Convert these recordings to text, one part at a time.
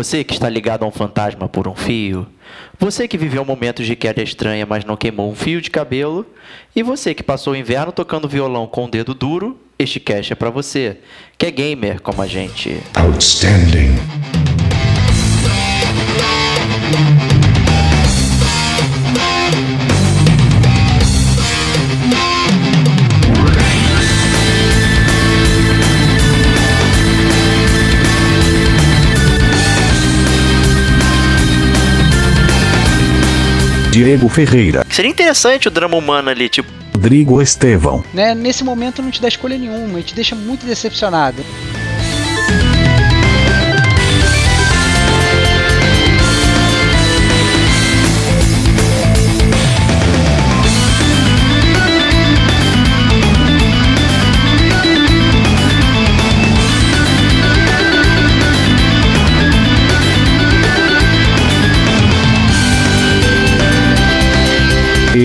Você que está ligado a um fantasma por um fio. Você que viveu momentos de queda estranha, mas não queimou um fio de cabelo. E você que passou o inverno tocando violão com o dedo duro. Este cast é para você, que é gamer como a gente. Outstanding. Diego Ferreira. Seria interessante o drama humano ali, tipo. Rodrigo Estevão. Né, nesse momento não te dá escolha nenhuma, te deixa muito decepcionado.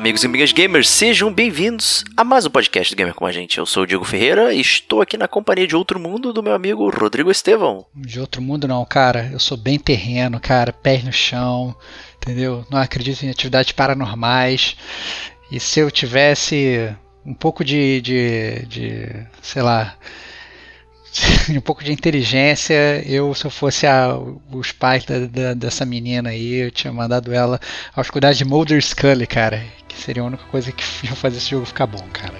Amigos e amigas gamers, sejam bem-vindos a mais um podcast do Gamer com a gente. Eu sou o Diego Ferreira e estou aqui na companhia de outro mundo do meu amigo Rodrigo Estevão. De outro mundo, não, cara. Eu sou bem terreno, cara, pés no chão, entendeu? Não acredito em atividades paranormais. E se eu tivesse um pouco de, de, de sei lá, um pouco de inteligência, eu, se eu fosse a, os pais da, da, dessa menina aí, eu tinha mandado ela aos cuidados de Mulder Scully, cara. Que seria a única coisa que ia fazer esse jogo ficar bom, cara.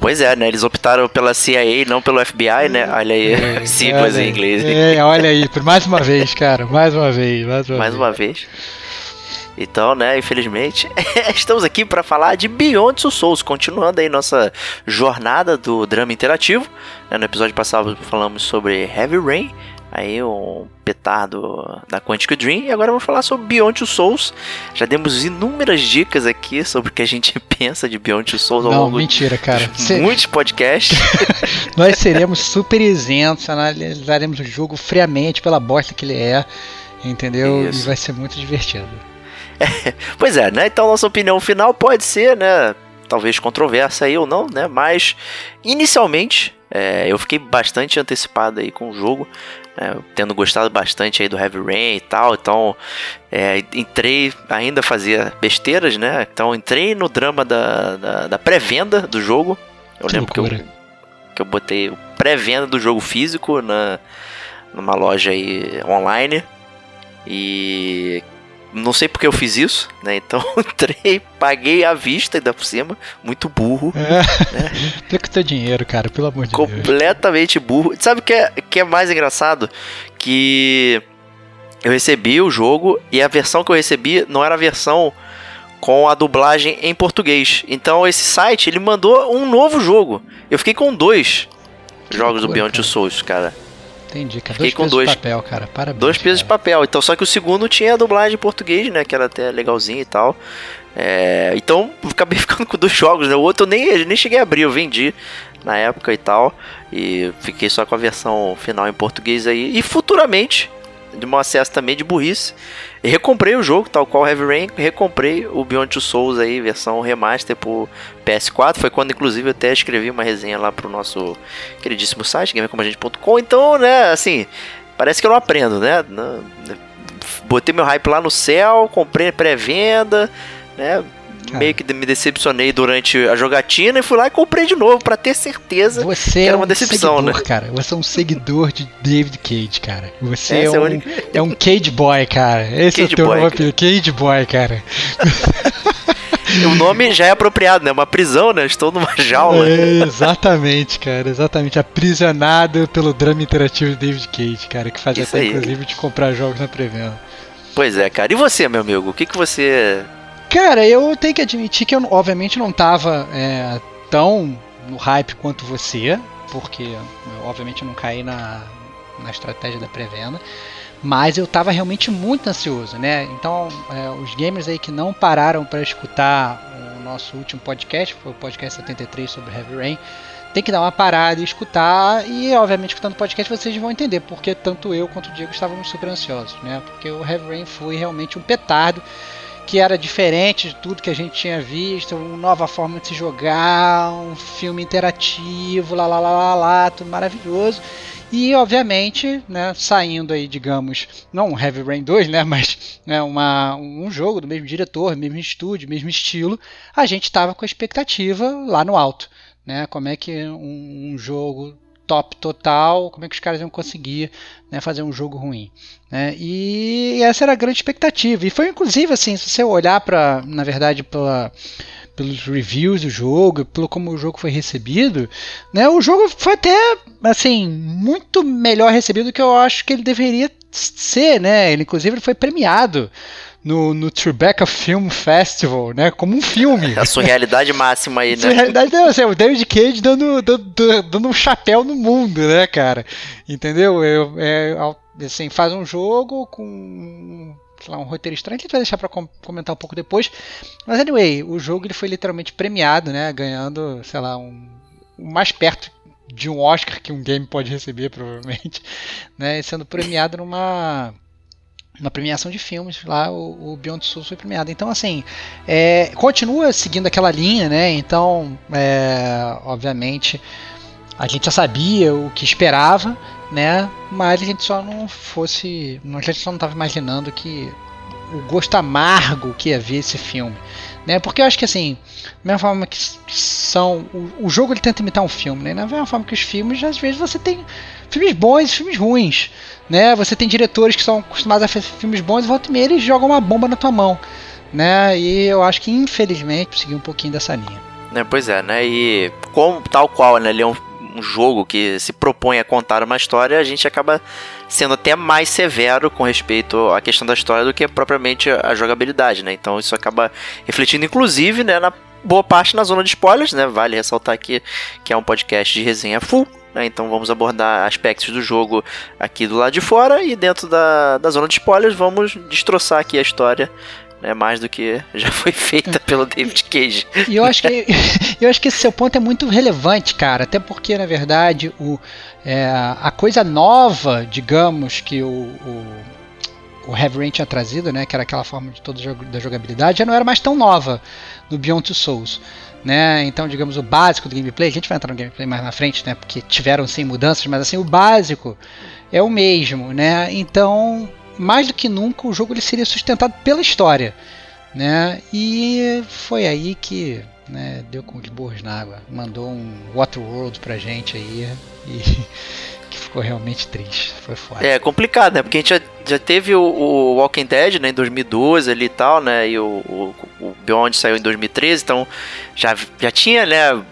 Pois é, né? Eles optaram pela CIA não pelo FBI, né? Olha aí, é, siglas em inglês. É, olha aí, por mais uma vez, cara. Mais uma vez, mais uma mais vez. uma vez. Então, né, infelizmente, estamos aqui para falar de Beyond Two Souls, continuando aí nossa jornada do drama interativo. Né, no episódio passado falamos sobre Heavy Rain, aí um petardo da Quantic Dream, e agora vamos falar sobre Beyond Two Souls. Já demos inúmeras dicas aqui sobre o que a gente pensa de Beyond Two Souls ao Não, longo mentira, cara. de muitos podcasts. Nós seremos super isentos, analisaremos o jogo friamente pela bosta que ele é, entendeu? Isso. E vai ser muito divertido. É, pois é, né? Então nossa opinião final pode ser, né? Talvez controversa aí ou não, né? Mas inicialmente é, eu fiquei bastante antecipado aí com o jogo, né? tendo gostado bastante aí do Heavy Rain e tal. Então é, entrei, ainda fazia besteiras, né? Então entrei no drama da, da, da pré-venda do jogo. Eu que lembro que eu, que eu botei pré-venda do jogo físico na, numa loja aí online. E não sei porque eu fiz isso, né? Então entrei, paguei à vista ainda por cima. Muito burro. É. Né? Fica teu dinheiro, cara, pelo amor de Completamente Deus. Completamente burro. Sabe o que é, que é mais engraçado? Que eu recebi o jogo e a versão que eu recebi não era a versão com a dublagem em português. Então esse site ele mandou um novo jogo. Eu fiquei com dois que jogos loucura, do Beyond Two Souls, cara. Entendi, cara. Dois pesos dois, de papel, cara. Parabéns. Dois pesos de papel. Então, só que o segundo tinha a dublagem em português, né? Que era até legalzinho e tal. É, então, acabei ficando com dois jogos, né? O outro eu nem, nem cheguei a abrir, eu vendi na época e tal. E fiquei só com a versão final em português aí. E futuramente, de um acesso também de burrice, e recomprei o jogo, tal qual Heavy Rain, recomprei o Beyond Two Souls aí, versão remaster por PS4. Foi quando, inclusive, eu até escrevi uma resenha lá pro nosso queridíssimo site, gamercomagente.com. Então, né, assim, parece que eu não aprendo, né? Botei meu hype lá no céu, comprei pré-venda, né? Cara. meio que me decepcionei durante a jogatina e fui lá e comprei de novo para ter certeza você que era uma é um decepção, seguidor, né? cara. Você é um seguidor de David Cage, cara. Você é, é, um, é um Cage Boy, cara. Esse Cage é o teu boy, nome, Cage Boy, cara. o nome já é apropriado, né? Uma prisão, né? Estou numa jaula. É, exatamente, cara. Exatamente. Aprisionado pelo drama interativo de David Cage, cara. Que faz Isso até, aí. inclusive, de comprar jogos na pré-venda. Pois é, cara. E você, meu amigo? O que, que você Cara, eu tenho que admitir que eu, obviamente, não tava é, tão no hype quanto você, porque, obviamente, eu não caí na, na estratégia da pré-venda. mas eu estava realmente muito ansioso, né? Então, é, os gamers aí que não pararam para escutar o nosso último podcast, foi o podcast 73 sobre Heavy Rain, tem que dar uma parada e escutar. E, obviamente, escutando o podcast, vocês vão entender porque tanto eu quanto o Diego estávamos super ansiosos, né? Porque o Heavy Rain foi realmente um petardo que era diferente de tudo que a gente tinha visto, uma nova forma de se jogar, um filme interativo, lá lá lá lá, lá tudo maravilhoso. E obviamente, né, saindo aí, digamos, não um Heavy Rain 2, né, mas né, uma, um jogo do mesmo diretor, mesmo estúdio, mesmo estilo, a gente estava com a expectativa lá no alto né? Como é que um, um jogo top total, como é que os caras iam conseguir né, fazer um jogo ruim. Né? E essa era a grande expectativa. E foi inclusive assim, se você olhar para, na verdade, pela, pelos reviews do jogo, pelo como o jogo foi recebido, né, o jogo foi até assim muito melhor recebido do que eu acho que ele deveria ser, né? Ele inclusive ele foi premiado no, no Tribeca Film Festival, né? Como um filme. A surrealidade máxima aí, né? Surrealidade não, assim, o David Cage dando, dando, dando um chapéu no mundo, né, cara? Entendeu? Eu, é, assim, faz um jogo com sei lá, um roteiro estranho que a gente vai deixar para comentar um pouco depois. Mas anyway, o jogo ele foi literalmente premiado, né? Ganhando, sei lá, um, mais perto de um Oscar que um game pode receber, provavelmente, né? Sendo premiado numa na premiação de filmes lá o, o Beyond Souls foi premiado. Então assim é, continua seguindo aquela linha né? Então é, obviamente a gente já sabia o que esperava né? Mas a gente só não fosse a gente só não estava imaginando que o gosto amargo que ia ver esse filme né? Porque eu acho que assim da mesma forma que são o, o jogo ele tenta imitar um filme né? Da mesma forma que os filmes às vezes você tem filmes bons e filmes ruins né? Você tem diretores que são acostumados a fazer filmes bons e volta e meia eles jogam uma bomba na tua mão, né? E eu acho que infelizmente segui um pouquinho dessa linha. É, pois é, né? E como tal qual, né? Ele é um, um jogo que se propõe a contar uma história, a gente acaba sendo até mais severo com respeito à questão da história do que propriamente a jogabilidade, né? Então isso acaba refletindo, inclusive, né, na boa parte na zona de spoilers, né? Vale ressaltar aqui que é um podcast de resenha full, né? Então vamos abordar aspectos do jogo aqui do lado de fora e dentro da, da zona de spoilers vamos destroçar aqui a história né, mais do que já foi feita pelo David Cage. E eu acho que eu acho que esse seu ponto é muito relevante, cara, até porque na verdade o, é, a coisa nova, digamos que o, o, o Heavy Rain tinha trazido, né, que era aquela forma de toda da jogabilidade, já não era mais tão nova no Beyond Two Souls né? Então, digamos, o básico do gameplay, a gente vai entrar no gameplay mais na frente, né? Porque tiveram sim mudanças, mas assim, o básico é o mesmo, né? Então, mais do que nunca, o jogo ele seria sustentado pela história, né? E foi aí que né, deu com os burros na água, mandou um Waterworld pra gente aí e ficou realmente triste, foi foda. É complicado, né? Porque a gente já, já teve o, o Walking Dead né, em 2012 ali e tal, né? E o, o, o Beyond saiu em 2013, então já, já tinha, né?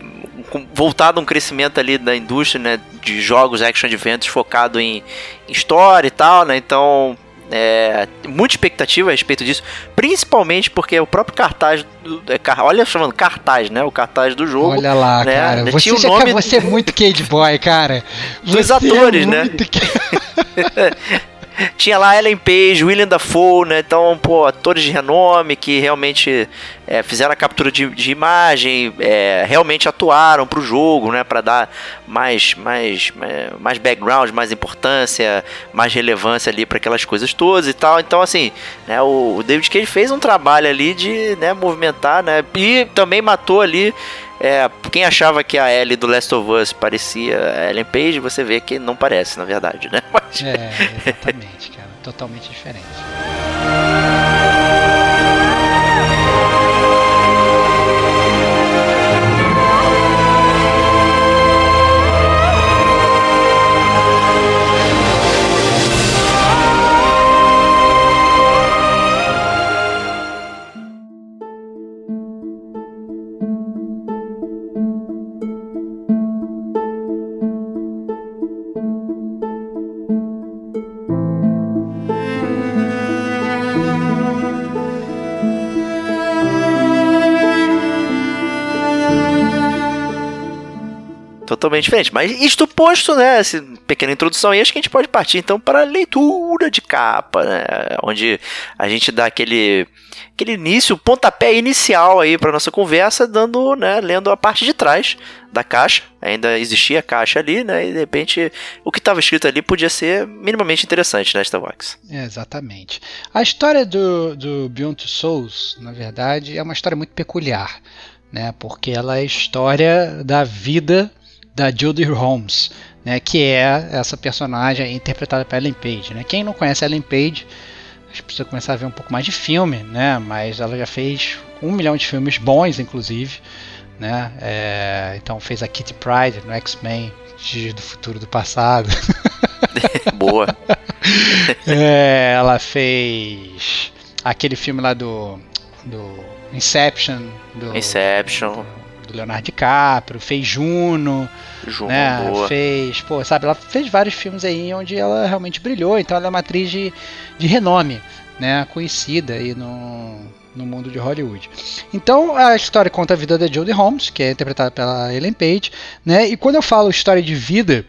voltado um crescimento ali da indústria, né, de jogos action adventures focado em, em história e tal, né? Então, é, muita expectativa a respeito disso, principalmente porque o próprio cartaz, do, é, olha chamando cartaz, né? O cartaz do jogo. Olha lá, né? cara. Você tinha o nome você é muito Cade Boy, cara. Dos atores, é né? Tinha lá Ellen Page, William Dafoe, né? Então, pô, atores de renome que realmente é, fizeram a captura de, de imagem, é, realmente atuaram pro jogo, né? Para dar mais, mais, é, mais background, mais importância, mais relevância ali para aquelas coisas todas e tal. Então, assim, né? O, o David Cage fez um trabalho ali de né, movimentar, né? E também matou ali é, quem achava que a Ellie do Last of Us parecia Ellen Page, você vê que não parece, na verdade, né? Mas... É, exatamente, cara. Totalmente diferente. Totalmente diferente. Mas isto posto, né, essa pequena introdução aí, acho que a gente pode partir então para a leitura de capa, né, onde a gente dá aquele aquele início, pontapé inicial aí para nossa conversa, dando, né, lendo a parte de trás da caixa. Ainda existia a caixa ali, né, e de repente o que estava escrito ali podia ser minimamente interessante, né, Starbucks. É, exatamente. A história do, do Beyond Souls, na verdade, é uma história muito peculiar, né, porque ela é a história da vida da Judy Holmes, né, que é essa personagem interpretada pela Ellen Page. Né? Quem não conhece Ellen Page gente precisa começar a ver um pouco mais de filme, né? Mas ela já fez um milhão de filmes bons, inclusive, né? É, então fez a Kitty Pride no X-Men do futuro do passado. Boa. é, ela fez aquele filme lá do, do Inception. Do, Inception. Do Leonardo DiCaprio, fez Juno. Juno, né? boa. Fez, pô, sabe, ela fez vários filmes aí onde ela realmente brilhou, então ela é uma atriz de, de renome, né? Conhecida aí no, no mundo de Hollywood. Então a história conta a vida da Jodie Holmes, que é interpretada pela Ellen Page, né? E quando eu falo história de vida,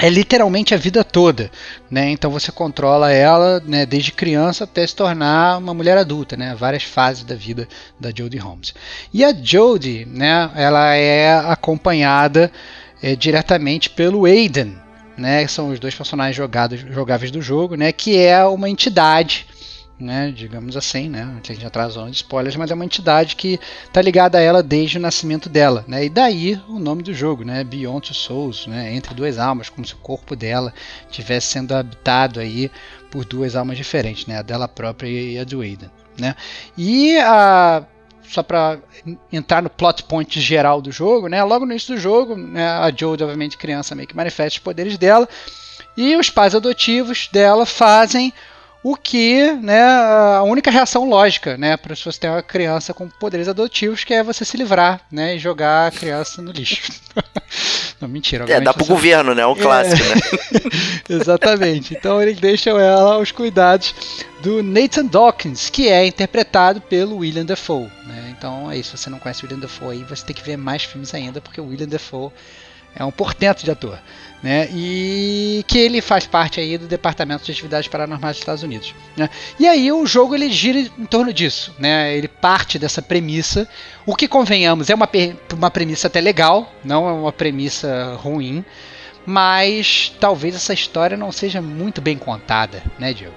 é literalmente a vida toda, né? Então você controla ela, né, desde criança até se tornar uma mulher adulta, né? Várias fases da vida da Jodie Holmes. E a Jodie, né, ela é acompanhada é, diretamente pelo Aiden, né? São os dois personagens jogados, jogáveis do jogo, né? Que é uma entidade, né? Digamos assim, né? A gente entrar na de spoilers, mas é uma entidade que está ligada a ela desde o nascimento dela, né? E daí o nome do jogo, né? Beyond Two Souls, né? Entre duas almas, como se o corpo dela estivesse sendo habitado aí por duas almas diferentes, né? A dela própria e a do Aiden, né? E a só para entrar no plot point geral do jogo, né? Logo no início do jogo, né, a Jodie, obviamente criança, meio que manifesta os poderes dela e os pais adotivos dela fazem o que, né, a única reação lógica, né, para se você ter uma criança com poderes adotivos, que é você se livrar, né, e jogar a criança no lixo. Não, mentira. É, dá pro você... governo, né, um é... clássico, né? Exatamente. Então eles deixam ela aos cuidados do Nathan Dawkins, que é interpretado pelo William Dafoe, né? Então é isso, se você não conhece o William Dafoe aí, você tem que ver mais filmes ainda, porque o William Dafoe é um portento de ator né? E que ele faz parte aí do Departamento de Atividades Paranormais dos Estados Unidos, né? E aí o jogo ele gira em torno disso, né? Ele parte dessa premissa, o que convenhamos é uma, uma premissa até legal, não é uma premissa ruim, mas talvez essa história não seja muito bem contada, né, Diego?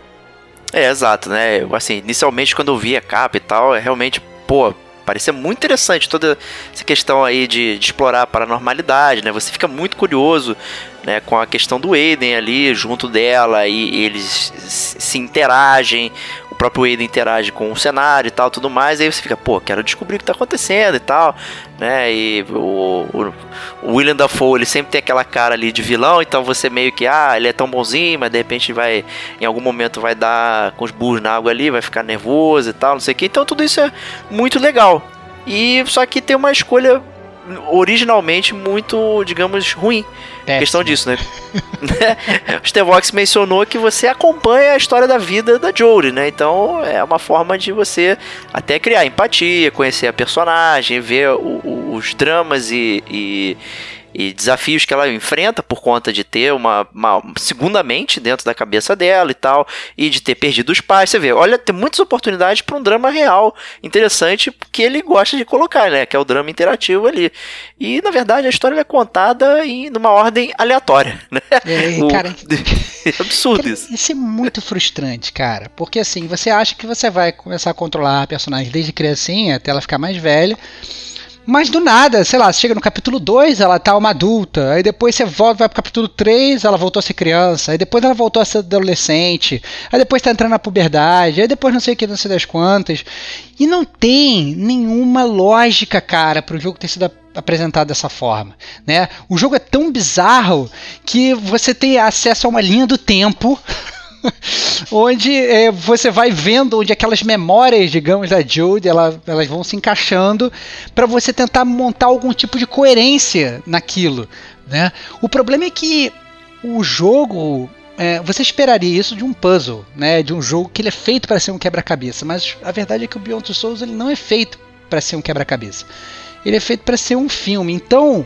É, exato, né? Assim, inicialmente quando eu vi a capa e tal, é realmente, pô, parecia muito interessante toda essa questão aí de, de, explorar a paranormalidade, né? Você fica muito curioso né, com a questão do Aiden ali junto dela e eles se interagem, próprio Aiden interage com o cenário e tal, tudo mais, aí você fica, pô, quero descobrir o que está acontecendo e tal, né, e o, o, o, William Dafoe, ele sempre tem aquela cara ali de vilão, então você meio que, ah, ele é tão bonzinho, mas de repente vai, em algum momento vai dar com os burros na água ali, vai ficar nervoso e tal, não sei o que, então tudo isso é muito legal. E só que tem uma escolha originalmente muito, digamos, ruim. Péssimo. Questão disso, né? o Stevox mencionou que você acompanha a história da vida da Jory, né? Então é uma forma de você até criar empatia, conhecer a personagem, ver o, o, os dramas e, e e desafios que ela enfrenta por conta de ter uma, uma, segunda mente dentro da cabeça dela e tal, e de ter perdido os pais. Você vê, olha, tem muitas oportunidades para um drama real interessante que ele gosta de colocar, né? Que é o drama interativo ali. E na verdade a história é contada em numa ordem aleatória, né? É, o... cara, é absurdo isso. Isso é muito frustrante, cara, porque assim você acha que você vai começar a controlar a personagem desde criancinha até ela ficar mais velha. Mas do nada, sei lá, chega no capítulo 2, ela tá uma adulta, aí depois você volta, vai pro capítulo 3, ela voltou a ser criança, aí depois ela voltou a ser adolescente, aí depois tá entrando na puberdade, aí depois não sei o que, não sei das quantas. E não tem nenhuma lógica, cara, pro jogo ter sido apresentado dessa forma, né? O jogo é tão bizarro que você tem acesso a uma linha do tempo onde é, você vai vendo onde aquelas memórias, digamos, da Jude, ela, elas vão se encaixando para você tentar montar algum tipo de coerência naquilo. Né? O problema é que o jogo é, você esperaria isso de um puzzle, né? De um jogo que ele é feito para ser um quebra-cabeça, mas a verdade é que o Beyond Souls ele não é feito para ser um quebra-cabeça. Ele é feito para ser um filme. Então,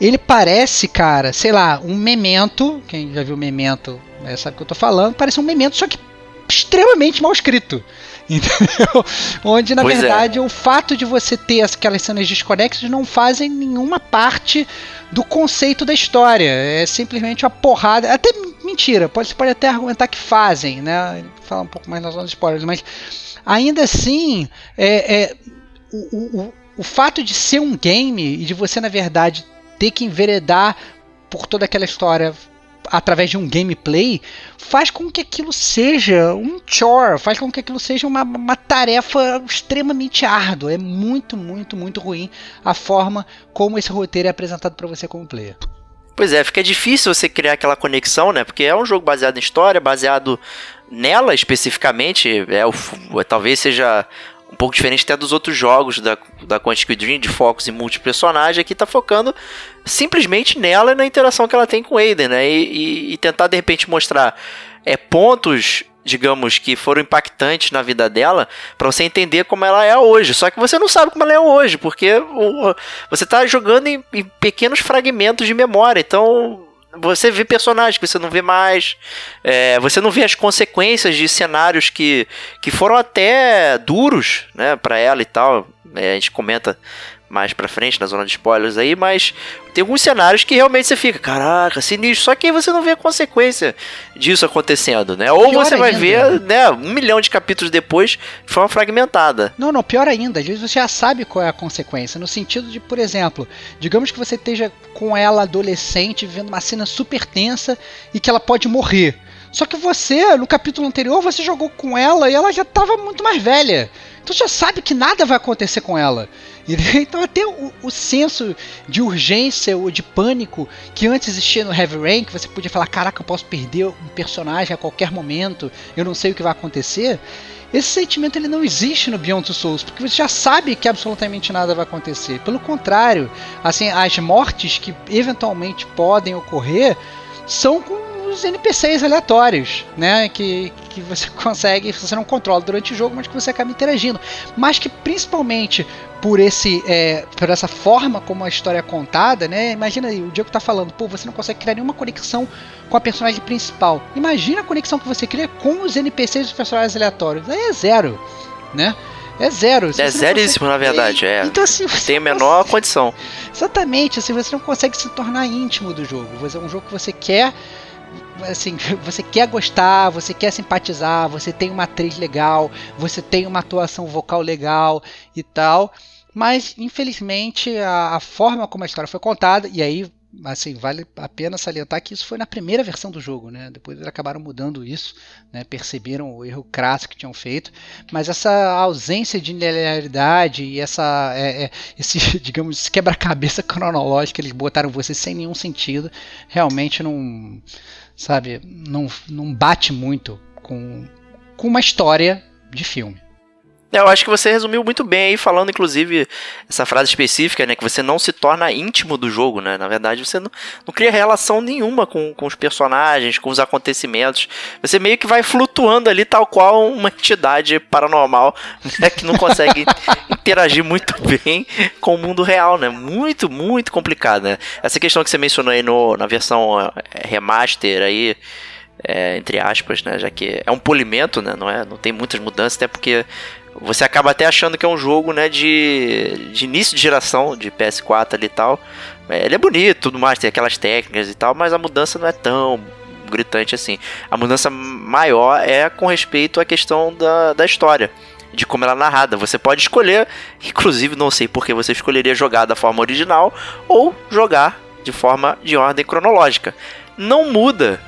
ele parece, cara, sei lá, um memento. Quem já viu memento né, sabe o que eu tô falando. Parece um memento, só que extremamente mal escrito. Entendeu? Onde, na pois é. verdade, é. o fato de você ter aquelas cenas desconexas não fazem nenhuma parte do conceito da história. É simplesmente uma porrada. Até mentira, pode, você pode até argumentar que fazem, né? Falar um pouco mais nas zonas spoilers, mas ainda assim, é, é o, o, o fato de ser um game e de você, na verdade, ter que enveredar por toda aquela história através de um gameplay, faz com que aquilo seja um chore, faz com que aquilo seja uma, uma tarefa extremamente árdua. É muito, muito, muito ruim a forma como esse roteiro é apresentado para você como player. Pois é, fica difícil você criar aquela conexão, né? Porque é um jogo baseado em história, baseado nela especificamente. É o, talvez seja um pouco diferente até dos outros jogos da, da Quantic Dream, de focos em multipersonagem, aqui tá focando simplesmente nela e na interação que ela tem com o Aiden, né? E, e, e, tentar de repente mostrar é, pontos, digamos, que foram impactantes na vida dela, para você entender como ela é hoje. Só que você não sabe como ela é hoje, porque o, você tá jogando em, em pequenos fragmentos de memória, então você vê personagens que você não vê mais, é, você não vê as consequências de cenários que, que foram até duros, né, para ela e tal. É, a gente comenta mais pra frente na zona de spoilers aí, mas tem alguns cenários que realmente você fica, caraca, sinistro. Só que aí você não vê a consequência disso acontecendo, né? Ou pior você vai ainda. ver, né, um milhão de capítulos depois de forma fragmentada. Não, não, pior ainda, às vezes você já sabe qual é a consequência. No sentido de, por exemplo, digamos que você esteja com ela adolescente, vivendo uma cena super tensa e que ela pode morrer. Só que você, no capítulo anterior, você jogou com ela e ela já estava muito mais velha. Então você já sabe que nada vai acontecer com ela. Então até o, o, senso de urgência ou de pânico que antes existia no Heavy Rain, que você podia falar, caraca, eu posso perder um personagem a qualquer momento, eu não sei o que vai acontecer. Esse sentimento ele não existe no Beyond Two Souls, porque você já sabe que absolutamente nada vai acontecer. Pelo contrário, assim, as mortes que eventualmente podem ocorrer são com os NPCs aleatórios, né? Que, que você consegue, você não controla durante o jogo, mas que você acaba interagindo. Mas que principalmente por esse é, por essa forma como a história é contada, né? Imagina aí, o Diego tá falando, pô, você não consegue criar nenhuma conexão com a personagem principal. Imagina a conexão que você cria com os NPCs e os personagens aleatórios. Aí é zero, né? É zero. é zeríssimo, consegue... na verdade. É. Então, assim, Tem a menor consegue... condição. Exatamente, assim, você não consegue se tornar íntimo do jogo. É um jogo que você quer assim, você quer gostar, você quer simpatizar, você tem uma atriz legal, você tem uma atuação vocal legal e tal. Mas, infelizmente, a, a forma como a história foi contada, e aí assim, vale a pena salientar que isso foi na primeira versão do jogo, né? Depois eles acabaram mudando isso, né? Perceberam o erro crasso que tinham feito, mas essa ausência de linearidade e essa, é, é, esse, digamos, quebra-cabeça cronológico que eles botaram você sem nenhum sentido, realmente não, sabe, não, não bate muito com, com uma história de filme. Eu acho que você resumiu muito bem aí, falando inclusive essa frase específica, né? Que você não se torna íntimo do jogo, né? Na verdade, você não, não cria relação nenhuma com, com os personagens, com os acontecimentos. Você meio que vai flutuando ali, tal qual uma entidade paranormal, né? Que não consegue interagir muito bem com o mundo real, né? Muito, muito complicado, né? Essa questão que você mencionou aí no, na versão é, remaster aí. É, entre aspas, né? Já que é um polimento, né? Não, é, não tem muitas mudanças, até porque você acaba até achando que é um jogo, né, de, de início de geração de PS4 ali e tal. É, ele é bonito, tudo mais, tem aquelas técnicas e tal, mas a mudança não é tão gritante assim. A mudança maior é com respeito à questão da, da história, de como ela é narrada. Você pode escolher, inclusive não sei porque você escolheria jogar da forma original ou jogar de forma de ordem cronológica. Não muda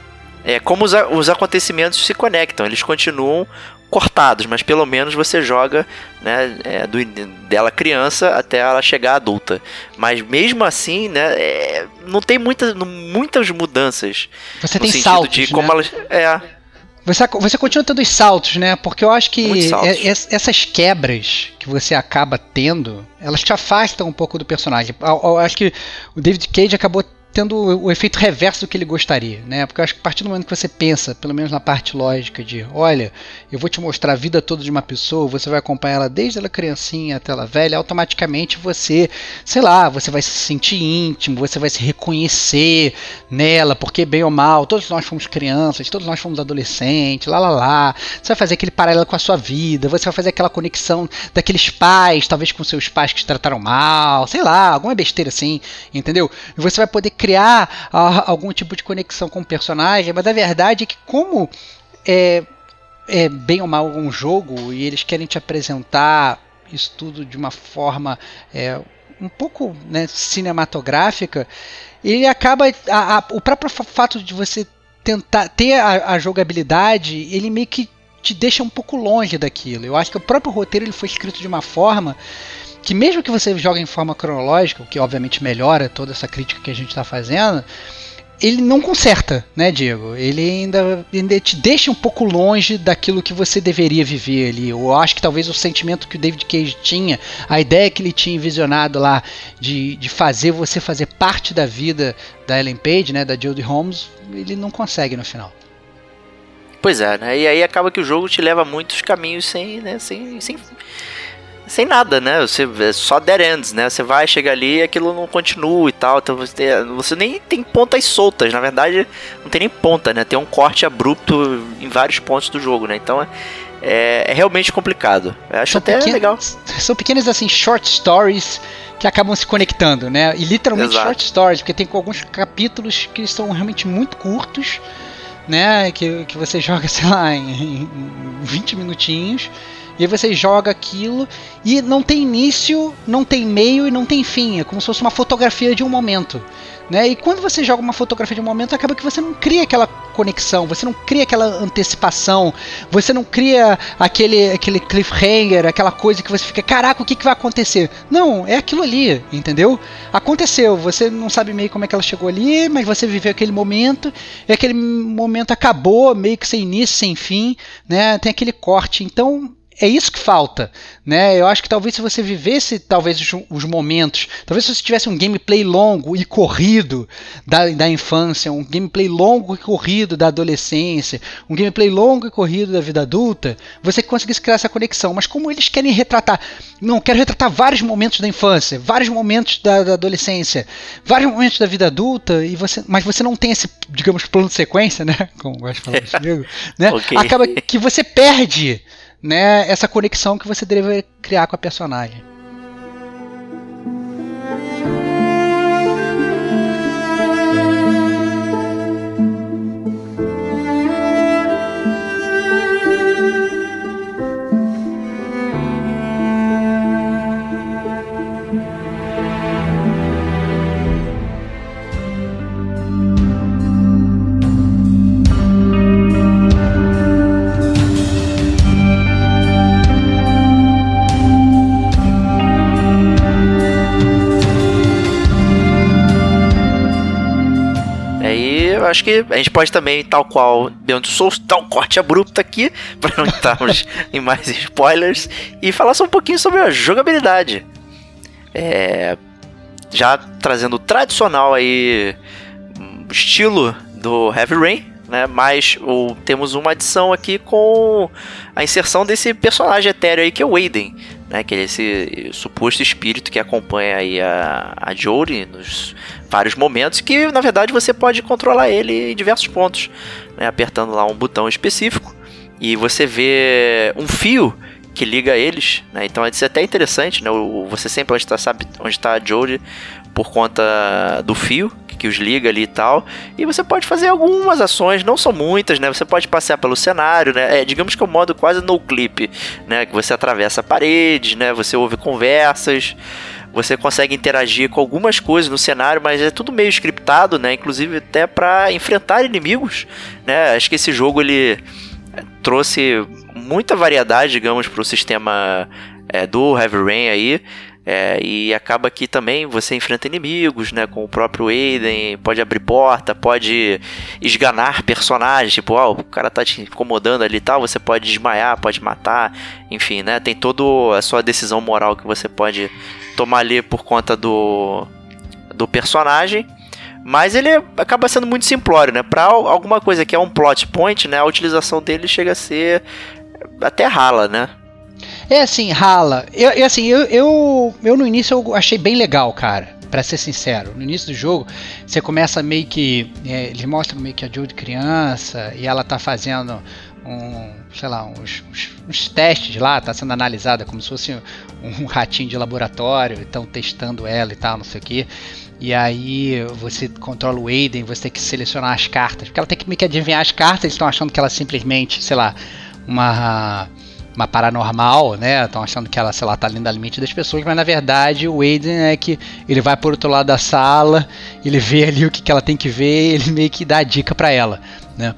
é como os, os acontecimentos se conectam, eles continuam cortados, mas pelo menos você joga né, é, do, dela criança até ela chegar adulta. Mas mesmo assim, né, é, não tem muita, muitas mudanças. Você tem saltos, de como né? é. Você, você continua tendo os saltos, né? Porque eu acho que é, essas quebras que você acaba tendo, elas te afastam um pouco do personagem. Eu, eu acho que o David Cage acabou tendo o efeito reverso do que ele gostaria, né? Porque eu acho que a partir do momento que você pensa, pelo menos na parte lógica de, olha, eu vou te mostrar a vida toda de uma pessoa, você vai acompanhar ela desde ela criancinha até ela velha, automaticamente você, sei lá, você vai se sentir íntimo, você vai se reconhecer nela, porque bem ou mal, todos nós fomos crianças, todos nós fomos adolescentes, lá lá lá. Você vai fazer aquele paralelo com a sua vida, você vai fazer aquela conexão daqueles pais, talvez com seus pais que te trataram mal, sei lá, alguma besteira assim, entendeu? E você vai poder criar a, algum tipo de conexão com o personagem, mas a verdade é que como é, é bem ou mal um jogo e eles querem te apresentar isso tudo de uma forma é, um pouco né, cinematográfica, ele acaba. A, a, o próprio fato de você tentar ter a, a, jogabilidade, ele meio que te deixa um pouco longe daquilo. Eu acho que o próprio roteiro ele foi escrito de uma forma que mesmo que você jogue em forma cronológica, o que obviamente melhora toda essa crítica que a gente está fazendo, ele não conserta, né, Diego? Ele ainda, ainda te deixa um pouco longe daquilo que você deveria viver ali. Eu acho que talvez o sentimento que o David Cage tinha, a ideia que ele tinha envisionado lá de, de fazer você fazer parte da vida da Ellen Page, né, da Jodie Holmes, ele não consegue no final. Pois é, né? E aí acaba que o jogo te leva muitos caminhos sem, né, sem, sem sem nada, né? Você é só dead ends, né? Você vai, chega ali e aquilo não continua e tal. Então você, você nem tem pontas soltas. Na verdade, não tem nem ponta, né? Tem um corte abrupto em vários pontos do jogo, né? Então é, é realmente complicado. Eu acho são até pequenos, legal. São pequenas assim short stories que acabam se conectando, né? E literalmente Exato. short stories, porque tem alguns capítulos que são realmente muito curtos, né? Que, que você joga, sei lá, em, em 20 minutinhos. E aí você joga aquilo e não tem início, não tem meio e não tem fim. É como se fosse uma fotografia de um momento. Né? E quando você joga uma fotografia de um momento, acaba que você não cria aquela conexão, você não cria aquela antecipação, você não cria aquele, aquele cliffhanger, aquela coisa que você fica, caraca, o que, que vai acontecer? Não, é aquilo ali, entendeu? Aconteceu, você não sabe meio como é que ela chegou ali, mas você viveu aquele momento, e aquele momento acabou, meio que sem início, sem fim, né? Tem aquele corte. Então, é isso que falta, né? Eu acho que talvez se você vivesse talvez os, os, momentos, talvez se você tivesse um gameplay longo e corrido da, da infância, um gameplay longo e corrido da adolescência, um gameplay longo e corrido da vida adulta, você conseguisse criar essa conexão. Mas como eles querem retratar, não, quero retratar vários momentos da infância, vários momentos da, da adolescência, vários momentos da vida adulta, e você, mas você não tem esse, digamos, plano de sequência, né? Como gosto de falar comigo, né? Okay. Acaba que você perde né, essa conexão que você deve criar com a personagem. Eu acho que a gente pode também, tal qual Beyond Souls, dar um corte abrupto aqui, para não estarmos em mais spoilers, e falar só um pouquinho sobre a jogabilidade. É, já trazendo o tradicional aí, estilo do Heavy Rain, né? Mas temos uma adição aqui com a inserção desse personagem etéreo aí que é o Aiden, né? Que é esse suposto espírito que acompanha aí a, a Jodie nos vários momentos, que na verdade você pode controlar ele em diversos pontos, né? Apertando lá um botão específico e você vê um fio que liga eles, né? Então isso é até interessante, né? Você sempre onde está sabe onde está a Jodie por conta do fio que os liga ali e tal. E você pode fazer algumas ações, não são muitas, né? Você pode passear pelo cenário, né? É, digamos que é um modo quase no clip, né? Que você atravessa paredes, né? Você ouve conversas. Você consegue interagir com algumas coisas no cenário, mas é tudo meio scriptado, né? Inclusive até para enfrentar inimigos, né? Acho que esse jogo ele trouxe muita variedade, digamos, para o sistema é, do Heavy Rain aí. É, e acaba que também você enfrenta inimigos, né? Com o próprio Aiden, pode abrir porta, pode esganar personagens, tipo, oh, o cara tá te incomodando ali e tal, você pode desmaiar, pode matar, enfim, né? Tem toda a sua decisão moral que você pode tomar ali por conta do, do personagem. Mas ele acaba sendo muito simplório, né? Pra alguma coisa que é um plot point, né? A utilização dele chega a ser até rala, né? É assim, rala. Eu, assim, eu, eu, eu no início eu achei bem legal, cara para ser sincero, no início do jogo, você começa meio que. É, eles mostram meio que a Joe de criança e ela tá fazendo um, sei lá, uns, uns, uns testes lá, tá sendo analisada como se fosse um, um ratinho de laboratório, estão testando ela e tal, não sei o que. E aí você controla o Aiden, você tem que selecionar as cartas, porque ela tem que meio que adivinhar as cartas, eles estão achando que ela simplesmente, sei lá, uma uma paranormal, né? Estão achando que ela, sei lá, tá além da limite das pessoas, mas na verdade o Aiden é que ele vai por outro lado da sala, ele vê ali o que, que ela tem que ver, ele meio que dá a dica para ela, né?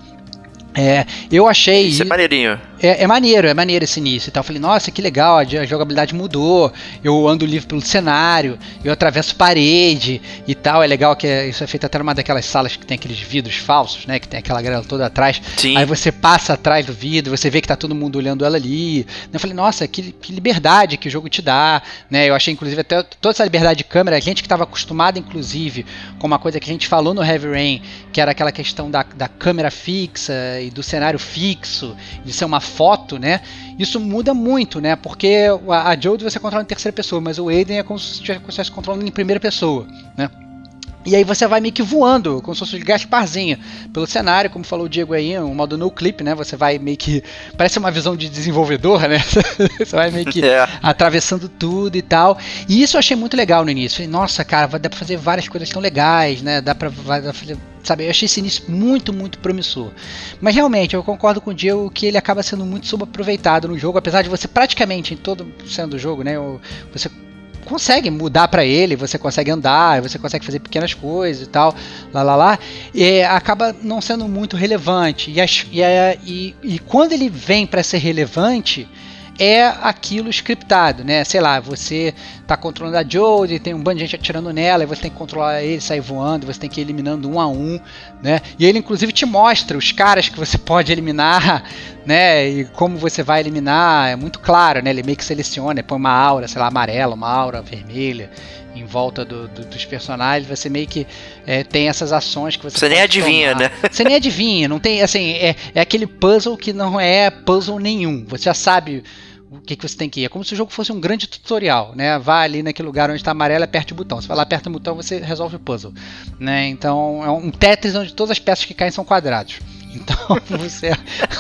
É, eu achei. Isso é maneirinho. É, é, maneiro, é maneiro esse início. Então eu falei, nossa, que legal, a jogabilidade mudou. Eu ando livre pelo cenário, eu atravesso parede e tal. É legal que é, isso é feito até numa daquelas salas que tem aqueles vidros falsos, né? Que tem aquela grela toda atrás. Sim. Aí você passa atrás do vidro, você vê que tá todo mundo olhando ela ali. Eu falei, nossa, que, que liberdade que o jogo te dá. Né? Eu achei, inclusive, até toda essa liberdade de câmera, a gente que estava acostumado, inclusive, com uma coisa que a gente falou no Heavy Rain, que era aquela questão da, da câmera fixa e do cenário fixo, de ser uma foto, né? Isso muda muito, né? Porque a, a Jodie você controla em terceira pessoa, mas o Aiden é como se você estivesse controlando em primeira pessoa, né? E aí você vai meio que voando, como se fosse de Gasparzinho, pelo cenário, como falou o Diego aí, um modo no clip, né? Você vai meio que. Parece uma visão de desenvolvedor, né? você vai meio que é. atravessando tudo e tal. E isso eu achei muito legal no início. Falei, nossa, cara, dá pra fazer várias coisas tão legais, né? Dá pra, dá pra fazer sabe? Eu achei esse início muito, muito promissor. Mas realmente, eu concordo com o Diego que ele acaba sendo muito subaproveitado no jogo, apesar de você praticamente em todo sendo o jogo, né? Você consegue mudar para ele, você consegue andar, você consegue fazer pequenas coisas e tal, lá lá lá, e acaba não sendo muito relevante. E, e, e, e quando ele vem para ser relevante, é aquilo scriptado, né? Sei lá, você tá controlando a Jodie, tem um bando de gente atirando nela, e você tem que controlar ele, sair voando, você tem que ir eliminando um a um, né? E ele inclusive te mostra os caras que você pode eliminar, né? E como você vai eliminar, é muito claro, né? Ele meio que seleciona, põe uma aura, sei lá, amarela, uma aura vermelha em volta do, do, dos personagens, você meio que é, tem essas ações que você. Você nem adivinha, tomar. né? Você nem adivinha, não tem assim, é, é aquele puzzle que não é puzzle nenhum. Você já sabe o que, que você tem que ir. É como se o jogo fosse um grande tutorial, né? Vá ali naquele lugar onde está amarelo, aperte o botão. Você vai lá, aperta o botão, você resolve o puzzle, né? Então é um Tetris onde todas as peças que caem são quadrados. Então você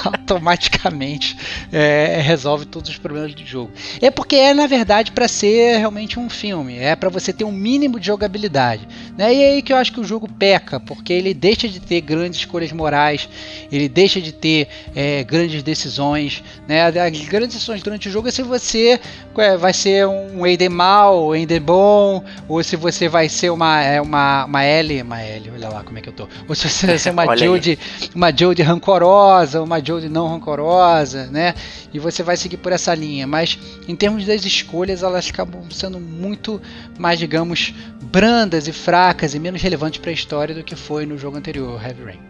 automaticamente é, resolve todos os problemas do jogo. É porque é na verdade para ser realmente um filme, é para você ter um mínimo de jogabilidade. Né? E é aí que eu acho que o jogo peca, porque ele deixa de ter grandes escolhas morais, ele deixa de ter é, grandes decisões. Né? As grandes decisões durante o jogo é se você é, vai ser um Ender mal, um Ender bom, ou se você vai ser uma, é, uma, uma L, uma L, olha lá como é que eu tô. Ou se você vai ser uma Jodie, uma Jodie rancorosa, uma Jodie não rancorosa, né? E você vai seguir por essa linha. Mas em termos das escolhas, elas acabam sendo muito mais, digamos, brandas e fracas e menos relevantes para a história do que foi no jogo anterior, Heavy Rain.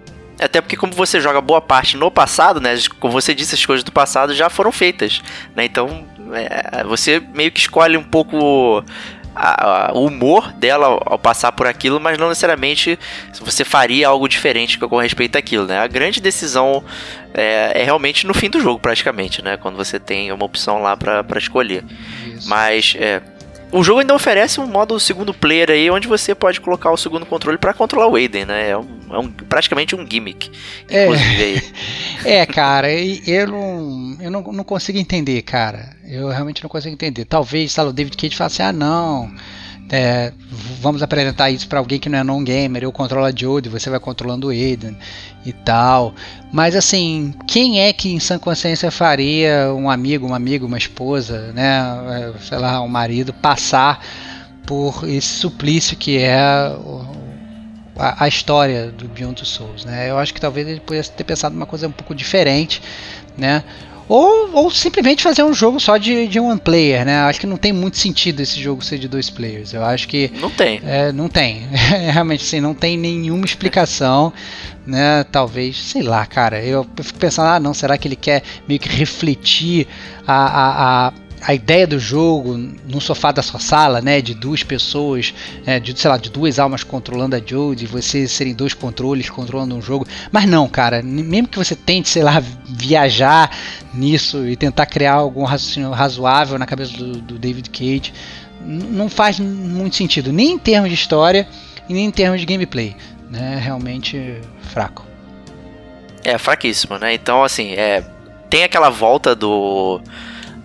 Até porque como você joga boa parte no passado, né? Como você disse, as coisas do passado já foram feitas, né? Então é, você meio que escolhe um pouco a, a, o humor dela ao, ao, passar por aquilo, mas não necessariamente você faria algo diferente com respeito àquilo, né? A grande decisão é, é realmente no fim do jogo, praticamente, né? Quando você tem uma opção lá para escolher. Isso. Mas é, o jogo ainda oferece um modo segundo player aí, onde você pode colocar o segundo controle para controlar o Aiden, né? É, um, é um, praticamente um gimmick. É, é cara, eu, não, eu não, não consigo entender, cara. Eu realmente não consigo entender. Talvez, sabe, o David Cage fale assim, ah, não é, vamos apresentar isso para alguém que não é non-gamer, eu controlo a Jodie, você vai controlando o Aiden e tal. Mas assim, quem é que em sã consciência faria um amigo, um amigo, uma esposa, né, é, sei lá, um marido passar por esse suplício que é a, a história do Beyond Souls, né? Eu acho que talvez ele pudesse ter pensado uma coisa um pouco diferente, né? Ou, ou simplesmente fazer um jogo só de, de one player, né? Acho que não tem muito sentido esse jogo ser de dois players. Eu acho que. Não tem. É, não tem. Realmente, assim, não tem nenhuma explicação, né? Talvez, sei lá, cara. Eu, fico pensando, ah, não, será que ele quer meio que refletir a, a, a a ideia do jogo no sofá da sua sala, né, de duas pessoas, é, de sei lá, de duas almas controlando a Joe, de você serem dois controles controlando um jogo. Mas não, cara, mesmo que você tente, sei lá, viajar nisso e tentar criar algum raciocínio razoável na cabeça do, do David Cage, não faz muito sentido, nem em termos de história e nem em termos de gameplay, né? Realmente fraco. É fraquíssimo, né? Então assim, é tem aquela volta do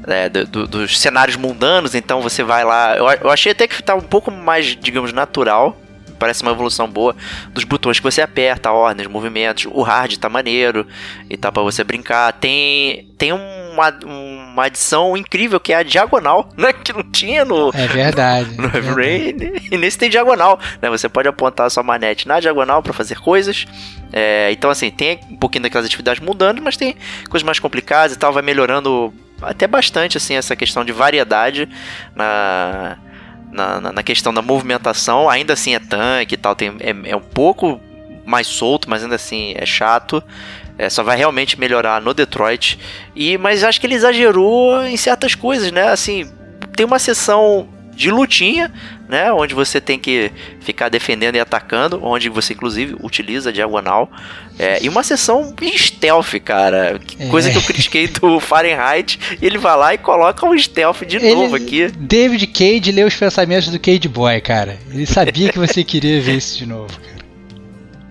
é, do, do, dos cenários mundanos, então você vai lá. Eu, eu achei até que tá um pouco mais, digamos, natural. Parece uma evolução boa dos botões que você aperta, os movimentos. O hard tá maneiro e tá para você brincar. Tem, tem uma, uma adição incrível que é a diagonal, né? Que não tinha no. É verdade. No, no Heavy Rain. E nesse tem diagonal, né? Você pode apontar a sua manete na diagonal para fazer coisas. É, então, assim, tem um pouquinho daquelas atividades mudando, mas tem coisas mais complicadas e tal. Vai melhorando até bastante assim essa questão de variedade na, na, na questão da movimentação. Ainda assim é tanque e tal, tem, é, é um pouco mais solto, mas ainda assim é chato. É, só vai realmente melhorar no Detroit. E mas acho que ele exagerou em certas coisas, né? Assim, tem uma sessão de lutinha, né? Onde você tem que ficar defendendo e atacando, onde você inclusive utiliza a diagonal. É, e uma sessão stealth, cara. É. Coisa que eu critiquei do Fahrenheit. E ele vai lá e coloca um stealth de ele, novo aqui. David Cage leu os pensamentos do Cage Boy, cara. Ele sabia que você queria ver isso de novo, cara.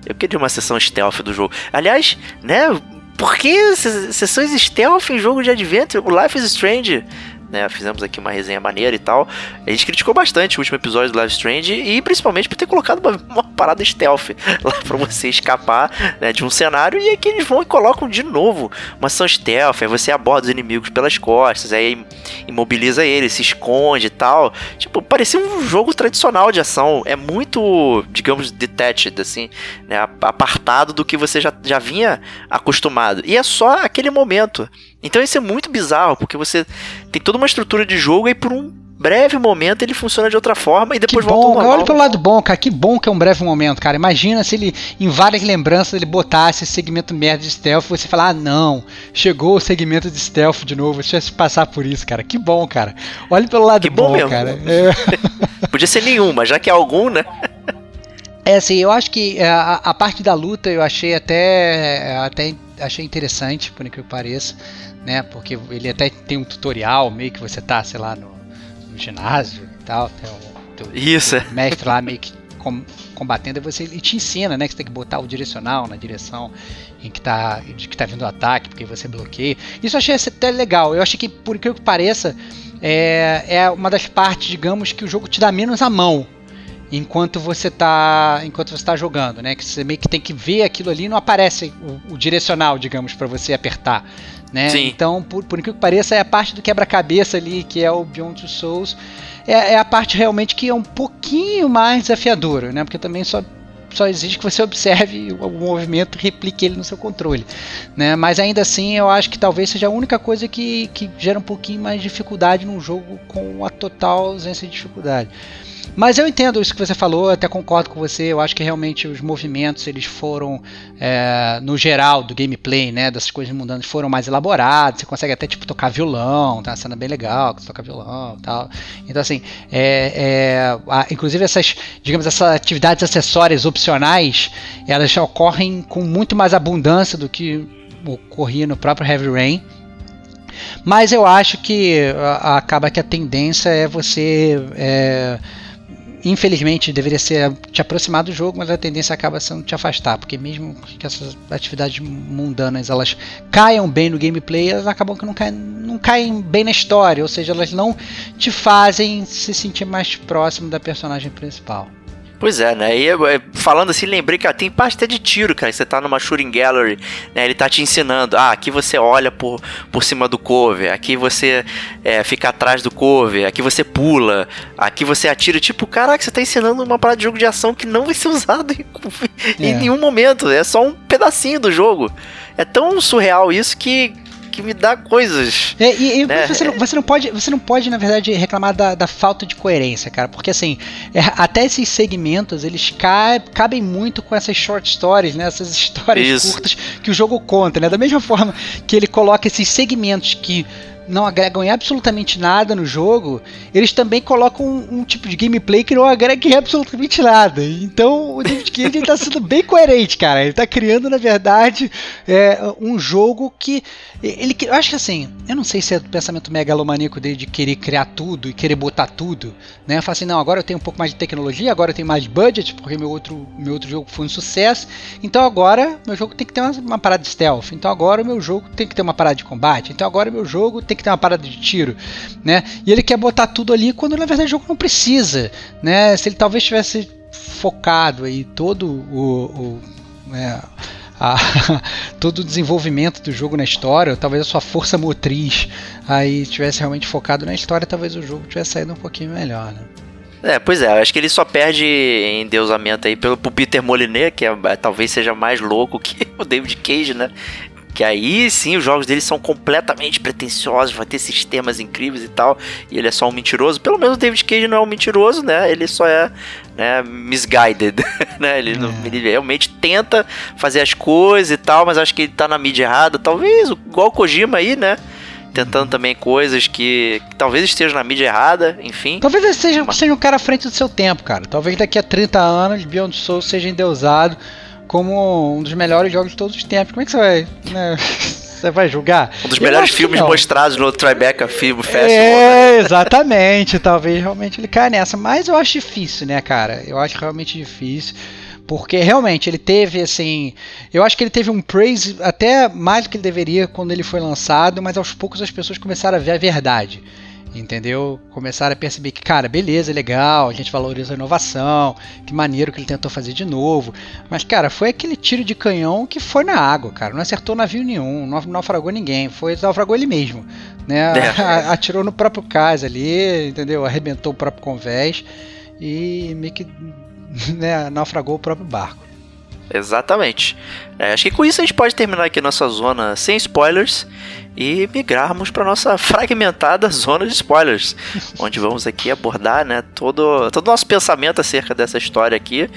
Eu queria uma sessão stealth do jogo. Aliás, né? Por que sessões stealth em jogo de Adventure? O Life is Strange né? Fizemos aqui uma resenha maneira e tal. A gente criticou bastante o último episódio do Live Strange e principalmente por ter colocado uma, uma parada stealth lá pra você escapar né, de um cenário. E aqui eles vão e colocam de novo uma ação stealth. Aí você aborda os inimigos pelas costas, aí imobiliza eles, se esconde e tal. Tipo, parecia um jogo tradicional de ação. É muito, digamos, detached, assim, né? Apartado do que você já, já vinha acostumado. E é só aquele momento. Então isso é muito bizarro, porque você tem toda uma estrutura de jogo e por um breve momento ele funciona de outra forma e depois que volta bom, ao normal. Olha pelo lado bom, cara. Que bom que é um breve momento, cara. Imagina se ele, em várias lembranças, ele botasse esse segmento merda de stealth e você falar, ah, não, chegou o segmento de stealth de novo, deixa eu passar por isso, cara. Que bom, cara. Olha pelo lado que bom, bom mesmo. cara. É. Podia ser nenhum, mas já que é algum, né? É assim, eu acho que é, a, a, parte da luta eu achei até, até achei interessante, por incrível que pareça né? Porque ele até tem um tutorial, meio que você tá, sei lá, no, no ginásio e tal. Tem um, teu, Isso. Teu mestre lá meio que com, combatendo, e você ele te ensina, né? Que você tem que botar o direcional na direção em que tá, de que tá vindo o ataque, porque você bloqueia. Isso eu achei até legal. Eu achei que, por incrível que pareça, é, é uma das partes, digamos, que o jogo te dá menos a mão enquanto você está enquanto você tá jogando, né? Que você meio que tem que ver aquilo ali, não aparece o, o direcional, digamos, para você apertar. Né? Sim. Então, por, por incrível que pareça, é a parte do quebra-cabeça ali, que é o Beyond Two Souls, é, é, a parte realmente que é um pouquinho mais desafiadora, né? Porque também só, só exige que você observe o, o movimento e replique ele no seu controle. Né? Mas ainda assim, eu acho que talvez seja a única coisa que, que gera um pouquinho mais de dificuldade num jogo com a total ausência de dificuldade. Mas eu entendo isso que você falou, até concordo com você. Eu acho que realmente os movimentos eles foram, é, no geral, do gameplay, né, dessas coisas mundanas, foram mais elaborados. Você consegue até tipo tocar violão, tá uma cena bem legal, que você toca violão, tal. Então assim, é, é, a, inclusive essas, digamos, essas atividades acessórias opcionais, elas ocorrem com muito mais abundância do que ocorria no próprio Heavy Rain. Mas eu acho que acaba que a tendência é você é, infelizmente deveria ser te aproximar do jogo, mas a tendência acaba sendo te afastar, porque mesmo que essas atividades mundanas elas caiam bem no gameplay, elas acabam que não caem, não caem bem na história, ou seja, elas não te fazem se sentir mais próximo da personagem principal. Pois é, né? E falando assim, lembrei que tem parte até de tiro, cara. Você tá numa shooting gallery, né? Ele tá te ensinando. Ah, aqui você olha por, por cima do cover. Aqui você é, fica atrás do cover. Aqui você pula. Aqui você atira. Tipo, caraca, você tá ensinando uma parada de jogo de ação que não vai ser usado em, em é. nenhum momento. É só um pedacinho do jogo. É tão surreal isso que, que me dá coisas. É, e, e né? você, não, você, não, pode, você não pode, na verdade, reclamar da, da falta de coerência, cara. Porque assim, é, até esses segmentos, eles ca cabem muito com essas short stories, né? Essas histórias Isso. curtas que o jogo conta, né? Da mesma forma que ele coloca esses segmentos que não agregam em absolutamente nada no jogo, eles também colocam um, um tipo de gameplay que não agrega em absolutamente nada. Então o David Cage está sendo bem coerente, cara. Ele está criando, na verdade, é, um jogo que. Ele, eu acho que assim, eu não sei se é do pensamento megalomaníaco dele de querer criar tudo e querer botar tudo, né? Falar assim, não, agora eu tenho um pouco mais de tecnologia, agora eu tenho mais budget, porque meu outro, meu outro jogo foi um sucesso. Então agora meu jogo tem que ter uma, uma parada de stealth. Então agora o meu jogo tem que ter uma parada de combate. Então agora o meu jogo tem que ter uma parada de tiro, né? E ele quer botar tudo ali quando na verdade o jogo não precisa, né? Se ele talvez tivesse focado aí todo o, o né, a, todo o desenvolvimento do jogo na história, talvez a sua força motriz aí tivesse realmente focado na história, talvez o jogo tivesse saído um pouquinho melhor, né? É, pois é, acho que ele só perde em deusamento aí pelo Peter Molyneux, que é, talvez seja mais louco que o David Cage, né? Que aí sim os jogos dele são completamente pretensiosos, vai ter sistemas incríveis e tal. E ele é só um mentiroso. Pelo menos o David Cage não é um mentiroso, né? Ele só é né, misguided, né? Ele, é. ele, realmente tenta fazer as coisas e tal, mas acho que ele tá na mídia errada. Talvez, igual o Kojima aí, né? Tentando também coisas que, que talvez estejam na mídia errada, enfim. Talvez ele seja, seja um cara à frente do seu tempo, cara. Talvez daqui a 30 anos Beyond Soul seja endeusado como um dos melhores jogos de todos os tempos. Como é que você vai. Né? Você vai julgar? Um dos eu melhores filmes mostrados no Tribeca Film Festival. É, né? exatamente. Talvez realmente ele caia nessa. Mas eu acho difícil, né, cara? Eu acho realmente difícil. Porque realmente ele teve assim. Eu acho que ele teve um praise até mais do que ele deveria quando ele foi lançado, mas aos poucos as pessoas começaram a ver a verdade entendeu? Começaram a perceber que, cara, beleza, legal, a gente valoriza a inovação, que maneiro que ele tentou fazer de novo. Mas, cara, foi aquele tiro de canhão que foi na água, cara. Não acertou navio nenhum, não naufragou ninguém, foi naufragou ele mesmo. Né? É. Atirou no próprio cais ali, entendeu? Arrebentou o próprio convés e meio que né, naufragou o próprio barco. Exatamente. É, acho que com isso a gente pode terminar aqui nossa zona sem spoilers e migrarmos para nossa fragmentada zona de spoilers, onde vamos aqui abordar né, todo todo o nosso pensamento acerca dessa história aqui.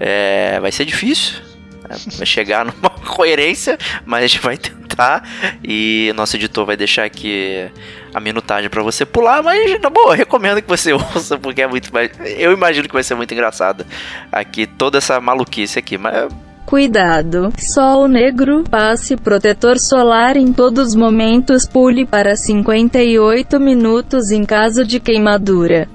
É, vai ser difícil, né, vai chegar numa coerência, mas a gente vai tentar e nosso editor vai deixar aqui a minutagem para você pular, mas na boa, recomendo que você ouça porque é muito eu imagino que vai ser muito engraçado aqui toda essa maluquice aqui, mas Cuidado, sol negro, passe protetor solar em todos os momentos, pule para 58 minutos em caso de queimadura.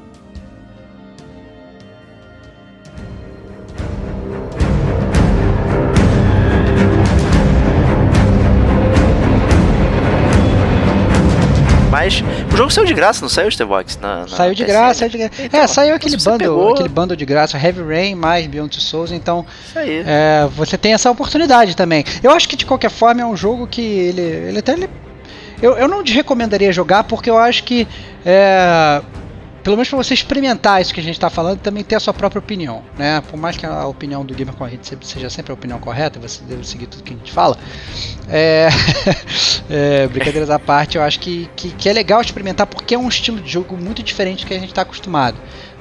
Mas o jogo saiu de graça, não saiu, Starbox? Na, na saiu de graça, saiu de graça. Então, é, saiu aquele bundle, aquele bundle de graça, Heavy Rain mais Beyond Two Souls, então é, você tem essa oportunidade também. Eu acho que de qualquer forma é um jogo que ele, ele até ele, eu, eu não te recomendaria jogar porque eu acho que é, pelo menos para você experimentar isso que a gente está falando, também ter a sua própria opinião, né? Por mais que a opinião do Gamer Corrente seja sempre a opinião correta, você deve seguir tudo que a gente fala. É... é, brincadeiras à parte, eu acho que, que, que, é legal experimentar porque é um estilo de jogo muito diferente do que a gente está acostumado.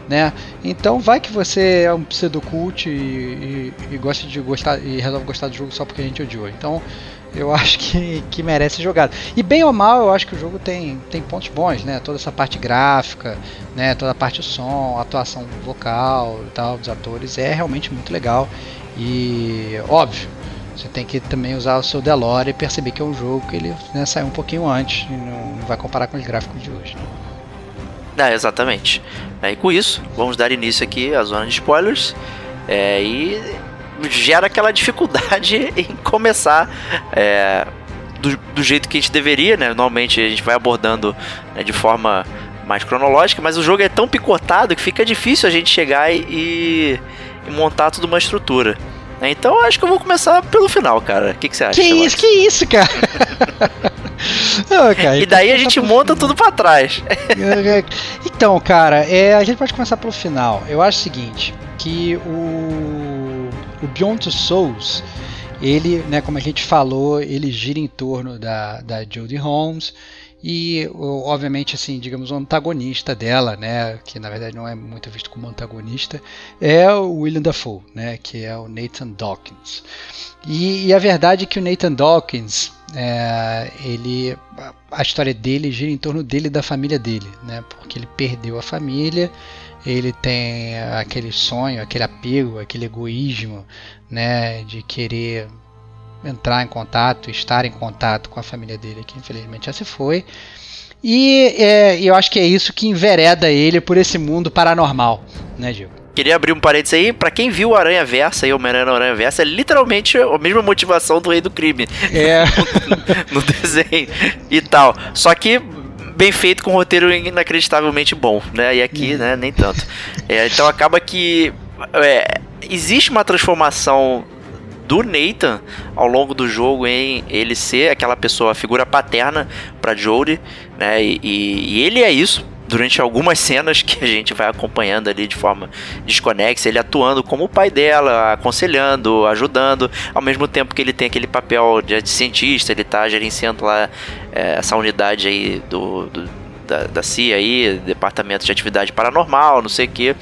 Né? Então vai que você é um pseudocult e, e, e gosta de gostar e resolve gostar do jogo só porque a gente odiou. Então eu acho que, que merece ser jogado. E bem ou mal, eu acho que o jogo tem, tem pontos bons, né? Toda essa parte gráfica, né? Toda a parte do som, atuação vocal e tal dos atores é realmente muito legal. E óbvio, você tem que também usar o seu Delore e perceber que é um jogo que ele né, saiu um pouquinho antes e não, não vai comparar com os gráficos de hoje. Né? É, exatamente. E com isso, vamos dar início aqui à zona de spoilers. É, e gera aquela dificuldade em começar é, do, do, jeito que a gente deveria, né? Normalmente a gente vai abordando né, de forma mais cronológica, mas o jogo é tão picotado que fica difícil a gente chegar e, e montar toda uma estrutura. Então acho que eu vou começar pelo final, cara. O que, que você acha? Que isso, que isso, cara? Não, cara e daí a gente monta tudo para trás. então, cara, é, a gente pode começar pelo final. Eu acho o seguinte, que o o Beyond Two Souls, ele, né, como a gente falou, ele gira em torno da, da Jodie Holmes e obviamente assim, digamos, o antagonista dela, né, que na verdade não é muito visto como antagonista, é o William Dafoe, né, que é o Nathan Dawkins. E, e a verdade é que o Nathan Dawkins, é, ele, a história dele gira em torno dele e da família dele, né, porque ele perdeu a família ele tem aquele sonho, aquele apego, aquele egoísmo, né, de querer entrar em contato, estar em contato com a família dele, que infelizmente já se foi. E é, eu acho que é isso que envereda ele por esse mundo paranormal, né, Gil? Queria abrir um parênteses aí, pra quem viu o Aranha Versa e o Homem-Aranha Aranha Versa, é literalmente a mesma motivação do Rei do Crime. É. no, no desenho e tal. Só que bem feito com um roteiro inacreditavelmente bom, né? E aqui, uhum. né, nem tanto. É, então acaba que é, existe uma transformação do Nathan ao longo do jogo em ele ser aquela pessoa, a figura paterna para Jodie, né? E, e, ele é isso durante algumas cenas que a gente vai acompanhando ali de forma desconexa, ele atuando como o pai dela, aconselhando, ajudando, ao mesmo tempo que ele tem aquele papel de cientista, ele tá gerenciando lá é, essa unidade aí do, do da, da CIA aí, Departamento de Atividade Paranormal, não sei o que.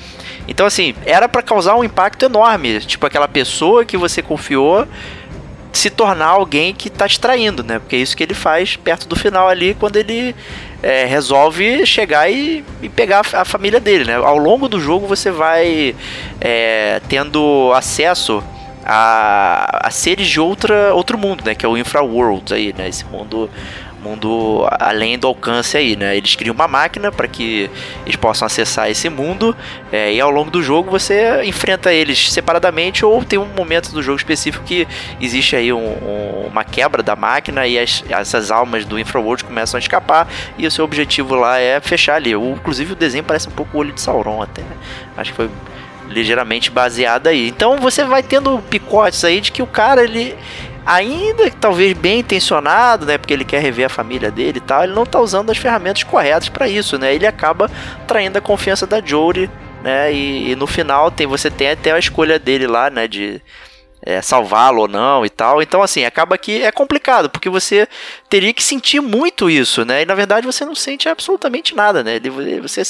Então, assim, era para causar um impacto enorme. Tipo, aquela pessoa que você confiou se tornar alguém que tá te traindo, né? Porque é isso que ele faz perto do final ali, quando ele é, resolve chegar e, e, pegar a família dele, né? Ao longo do jogo você vai é, tendo acesso a, a seres de outra, outro mundo, né? Que é o Infraworld aí, né? Esse mundo mundo além do alcance aí, né? Eles criam uma máquina para que eles possam acessar esse mundo é, e ao longo do jogo você enfrenta eles separadamente ou tem um momento do jogo específico que existe aí um, um, uma quebra da máquina e as, essas almas do Infraworld começam a escapar e o seu objetivo lá é fechar ali. O, inclusive o desenho parece um pouco o olho de Sauron até. Acho que foi ligeiramente baseado aí. Então você vai tendo picotes aí de que o cara ele ainda que talvez bem intencionado, né, porque ele quer rever a família dele e tal, ele não está usando as ferramentas corretas para isso, né? Ele acaba traindo a confiança da Jory, né? E, e, no final tem você tem até a escolha dele lá, né, de é, salvá-lo ou não e tal. Então, assim, acaba que é complicado, porque você teria que sentir muito isso, né? E na verdade você não sente absolutamente nada, né? Você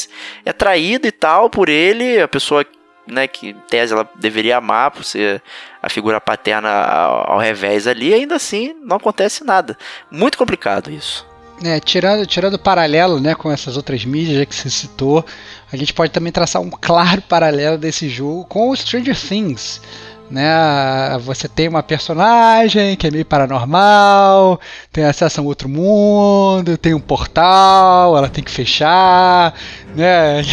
é traído e tal por ele, a pessoa né, que em tese ela deveria amar por ser a figura paterna ao, ao revés ali, ainda assim não acontece nada. Muito complicado isso. É, tirando, tirando o paralelo né, com essas outras mídias que você citou, a gente pode também traçar um claro paralelo desse jogo com o Stranger Things. Né? Você tem uma personagem que é meio paranormal, tem acesso a um outro mundo, tem um portal, ela tem que fechar, né?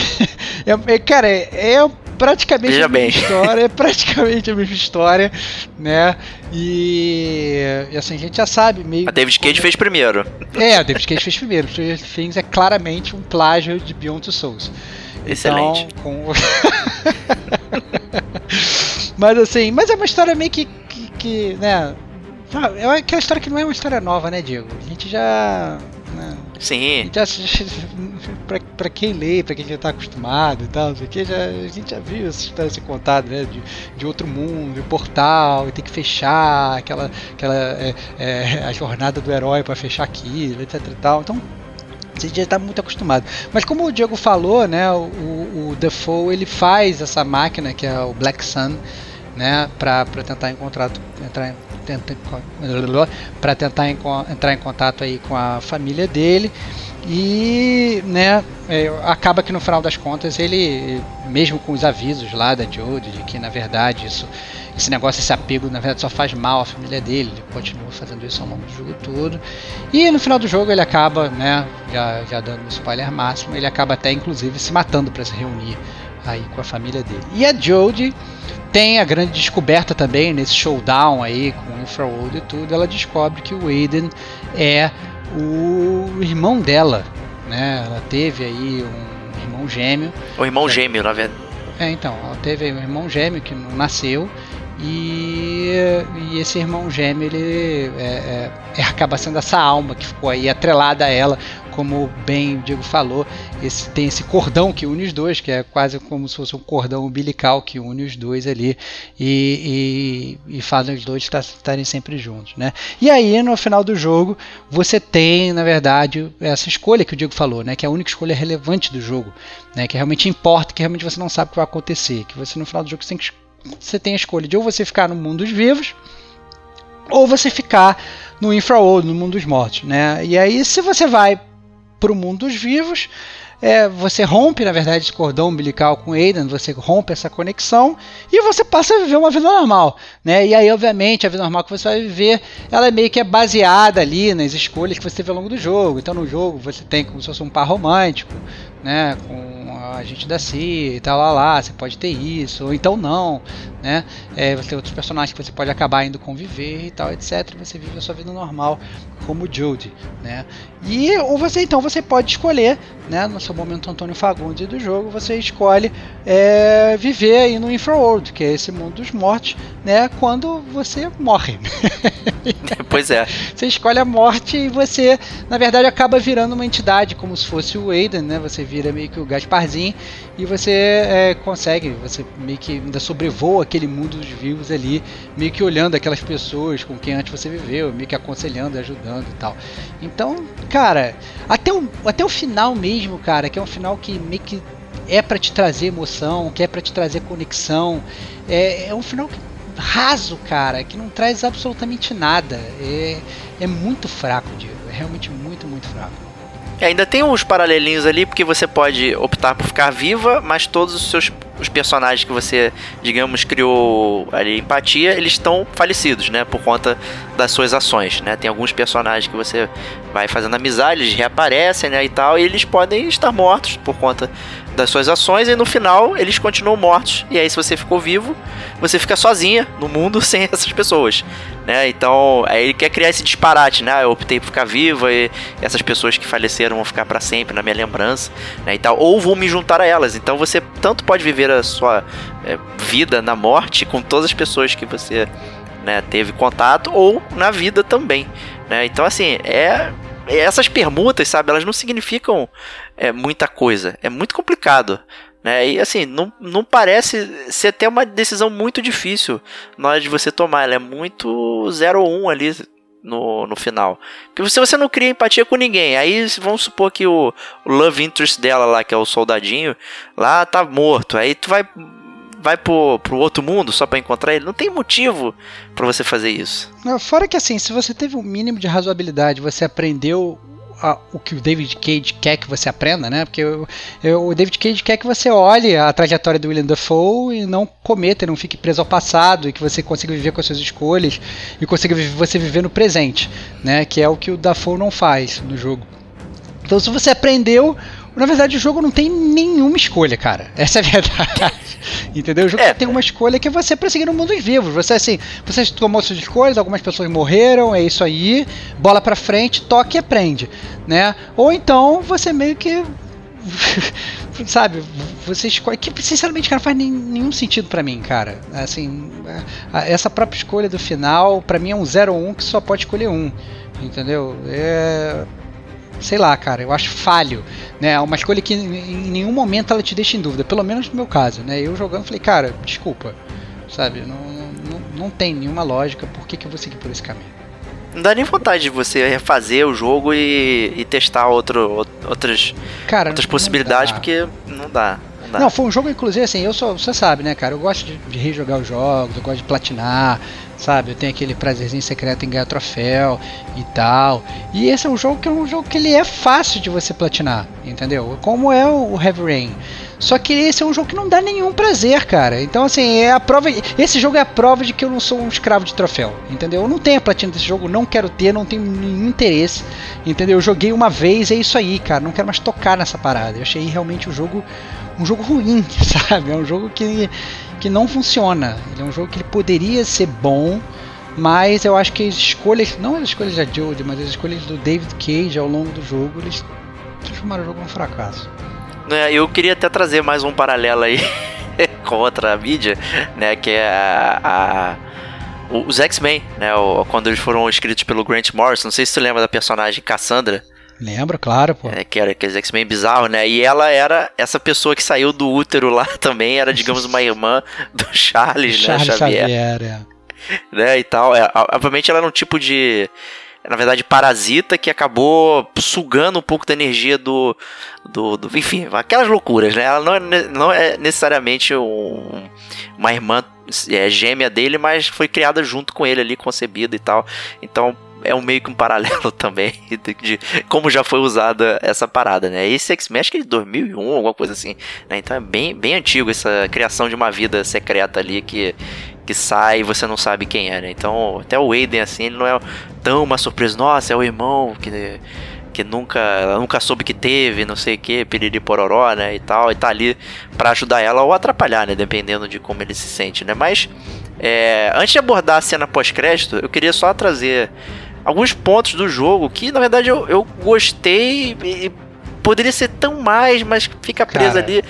É, é, cara, é, é praticamente Veja a mesma bem. história, é praticamente a mesma história, né? E, e, assim, a gente já sabe meio. A David Cage como... fez primeiro. É, a David Cage fez primeiro. Stranger Things é claramente um plágio de Beyond Two Souls. Excelente. Então, com... mas assim, mas é uma história meio que, que, que né? É aquela história que não é uma história nova, né, Diego? A gente já. Sim. Já, pra, pra quem lê, pra quem já tá acostumado e tal, que já, a gente já viu essa história ser contada, né? De, de outro mundo, de portal, e tem que fechar aquela, aquela é, é, a jornada do herói para fechar aquilo, etc e tal. Então, a gente já está muito acostumado. Mas como o Diego falou, né, o, o Defoe ele faz essa máquina que é o Black Sun, né, para tentar encontrar entrar para tentar entrar em contato aí com a família dele e né é, acaba que no final das contas ele mesmo com os avisos lá da Jodie de que na verdade isso esse negócio, esse apego, na verdade só faz mal à família dele. Ele continua fazendo isso ao longo do jogo todo. E no final do jogo ele acaba, né, já, já dando um spoiler máximo, ele acaba até inclusive se matando para se reunir aí com a família dele. E a Jodie tem a grande descoberta também nesse showdown aí com o Infraworld e tudo. Ela descobre que o Aiden é o irmão dela, né? Ela teve aí um irmão gêmeo. O irmão gêmeo, na verdade. É, então, ela teve um irmão gêmeo que não nasceu e, e, esse irmão gêmeo ele é, é, é, acaba sendo essa alma que ficou aí atrelada a ela como bem o Diego falou, esse, tem esse cordão que une os dois, que é quase como se fosse um cordão umbilical que une os dois ali e, e, e os dois estarem sempre juntos, né? E aí no final do jogo você tem, na verdade, essa escolha que o Diego falou, né? Que é a única escolha relevante do jogo, né? Que realmente importa, que realmente você não sabe o que vai acontecer, que você no final do jogo você tem, que, você tem a escolha de ou você ficar no mundo dos vivos ou você ficar no infraworld, no mundo dos mortos, né? E aí se você vai para o mundo dos vivos, é, você rompe, na verdade, esse cordão umbilical com Aiden, você rompe essa conexão e você passa a viver uma vida normal, né? E aí, obviamente, a vida normal que você vai viver, ela é meio que é baseada ali nas escolhas que você teve ao longo do jogo. Então, no jogo, você tem como se fosse um par romântico, né? Com a gente da CIA e tal, lá, lá, você pode ter isso, ou então não, né? É, você tem outros personagens que você pode acabar indo conviver e tal, etc. Você vive a sua vida normal como Judy, né? E ou você então você pode escolher, né? No seu momento Antônio Fagundes do jogo, você escolhe é, viver aí no Infraworld, que é esse mundo dos mortos, né? Quando você morre. pois é. Você escolhe a morte e você, na verdade, acaba virando uma entidade, como se fosse o Aiden, né? Você vira meio que o Gasparzinho e você é, consegue, você meio que ainda sobrevoa aquele mundo dos vivos ali, meio que olhando aquelas pessoas com quem antes você viveu, meio que aconselhando, ajudando e tal. Então, cara, até o, até o final mesmo, cara, que é um final que meio que é para te trazer emoção, que é para te trazer conexão, é, é um final que raso, cara, que não traz absolutamente nada. É, é muito fraco, Diego. É realmente muito, muito fraco. É, ainda tem uns paralelinhos ali, porque você pode optar por ficar viva, mas todos os seus os personagens que você, digamos, criou ali empatia, eles estão falecidos, né? Por conta das suas ações, né? Tem alguns personagens que você vai fazendo amizade, eles reaparecem, né? E tal, e eles podem estar mortos por conta das suas ações, e no final eles continuam mortos. E aí, se você ficou vivo, você fica sozinha no mundo sem essas pessoas, né? Então, aí ele quer criar esse disparate, né? Eu optei por ficar viva e essas pessoas que faleceram vão ficar para sempre na minha lembrança, né? E tal, ou vou me juntar a elas. Então, você tanto pode viver a sua é, vida na morte com todas as pessoas que você né, teve contato, ou na vida também, né? Então, assim, é essas permutas, sabe, elas não significam é, muita coisa. É muito complicado. Né? E assim, não, não parece ser até uma decisão muito difícil na hora de você tomar. Ela é muito 0 ou 1 um ali no, no final. Porque se você não cria empatia com ninguém, aí vamos supor que o, o love interest dela lá, que é o soldadinho, lá tá morto. Aí tu vai vai pro, pro outro mundo só para encontrar ele. Não tem motivo para você fazer isso. Fora que assim, se você teve um mínimo de razoabilidade, você aprendeu a, o que o David Cage quer que você aprenda, né? Porque eu, eu, o David Cage quer que você olhe a trajetória do William Dafoe e não cometa, não fique preso ao passado e que você consiga viver com as suas escolhas e consiga você viver no presente, né? Que é o que o Dafoe não faz no jogo. Então, se você aprendeu, na verdade, o jogo não tem nenhuma escolha, cara. Essa é a verdade. Entendeu? O jogo é. tem uma escolha que é você prosseguir no mundo dos vivos. Você, assim, você tomou suas escolhas, algumas pessoas morreram, é isso aí, bola pra frente, toque e aprende, né? Ou então você meio que sabe, você escolhe. Que sinceramente, cara, não faz nem, nenhum sentido para mim, cara. Assim, essa própria escolha do final, para mim é um 0 ou 1 um que só pode escolher um. Entendeu? É sei lá, cara, eu acho falho, né? É uma escolha que em nenhum momento ela te deixa em dúvida, pelo menos no meu caso, né? Eu jogando falei, cara, desculpa, sabe? Não, não, não tem nenhuma lógica, por que, que eu vou seguir por esse caminho? Não dá nem vontade de você refazer o jogo e, e testar outro, outras, cara, outras possibilidades, porque não dá. Não, não, foi um jogo, inclusive, assim, eu sou, você sabe, né, cara? Eu gosto de, de rejogar os jogos, eu gosto de platinar, sabe? Eu tenho aquele prazerzinho secreto em ganhar troféu e tal. E esse é um jogo que é um jogo que ele é fácil de você platinar, entendeu? Como é o Heavy Rain. Só que esse é um jogo que não dá nenhum prazer, cara. Então, assim, é a prova. Esse jogo é a prova de que eu não sou um escravo de troféu, entendeu? Eu não tenho a platina desse jogo, não quero ter, não tenho nenhum interesse, entendeu? Eu joguei uma vez, é isso aí, cara. Não quero mais tocar nessa parada. Eu achei realmente o jogo um jogo ruim, sabe? É um jogo que que não funciona. Ele é um jogo que ele poderia ser bom, mas eu acho que as escolhas, não as escolhas da Jodie, mas as escolhas do David Cage ao longo do jogo, eles transformaram o jogo num fracasso. É, eu queria até trazer mais um paralelo aí com outra mídia, né, que é a, a os X-Men, né, quando eles foram escritos pelo Grant Morrison, não sei se você lembra da personagem Cassandra, Lembro, claro, pô. É, que era aqueles X-Men bizarros, né? E ela era essa pessoa que saiu do útero lá também, era, digamos, uma irmã do Charles, Charles né? Xavier. Xavier, é. Né? E tal. É, obviamente ela era um tipo de. Na verdade, parasita que acabou sugando um pouco da energia do. do, do enfim, aquelas loucuras, né? Ela não é, não é necessariamente um- uma irmã é, gêmea dele, mas foi criada junto com ele ali, concebida e tal. Então é um meio que um paralelo também de, de como já foi usada essa parada, né? Esse X-Men acho que é de 2001, alguma coisa assim, né? Então é bem, bem antigo essa criação de uma vida secreta ali que, que sai e você não sabe quem é, né? Então até o Aiden, assim, ele não é tão uma surpresa. Nossa, é o irmão que que nunca, nunca soube que teve, não sei o que, piriri pororó, né, e tal, e tá ali pra ajudar ela ou atrapalhar, né, dependendo de como ele se sente, né, mas é, antes de abordar a cena pós-crédito, eu queria só trazer alguns pontos do jogo que, na verdade, eu, eu gostei e, poderia ser tão mais, mas fica preso Cara, ali.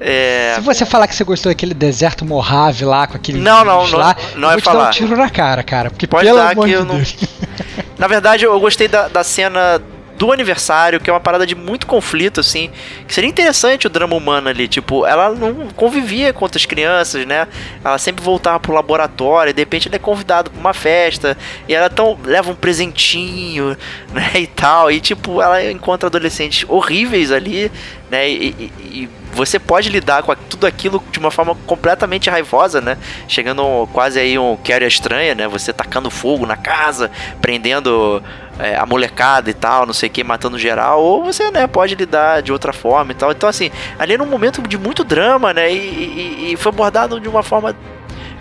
É, Se você falar que você gostou daquele deserto Mojave lá, com aquele Não, não, não- lá, não eu é vou te dar falar. um tiro na cara, cara. Porque Pode pelo dar amor que de eu não- Deus. Na verdade, eu gostei da, da cena do aniversário, que é uma parada de muito conflito, assim. Que seria interessante o drama humano ali. Tipo, ela não convivia com outras crianças, né? Ela sempre voltava pro laboratório, e de repente ele é convidado pra uma festa. E ela tão, leva um presentinho, né? E tal. E tipo, ela encontra adolescentes horríveis ali, né? E, e- e você pode lidar com tudo aquilo de uma forma completamente raivosa, né? Chegando quase aí um Carrie estranha, né? Você tacando fogo na casa, prendendo é, a molecada e tal, não sei o que, matando geral, ou você, né, pode lidar de outra forma e tal. Então, assim, ali era um momento de muito drama, né? E, e- e foi abordado de uma forma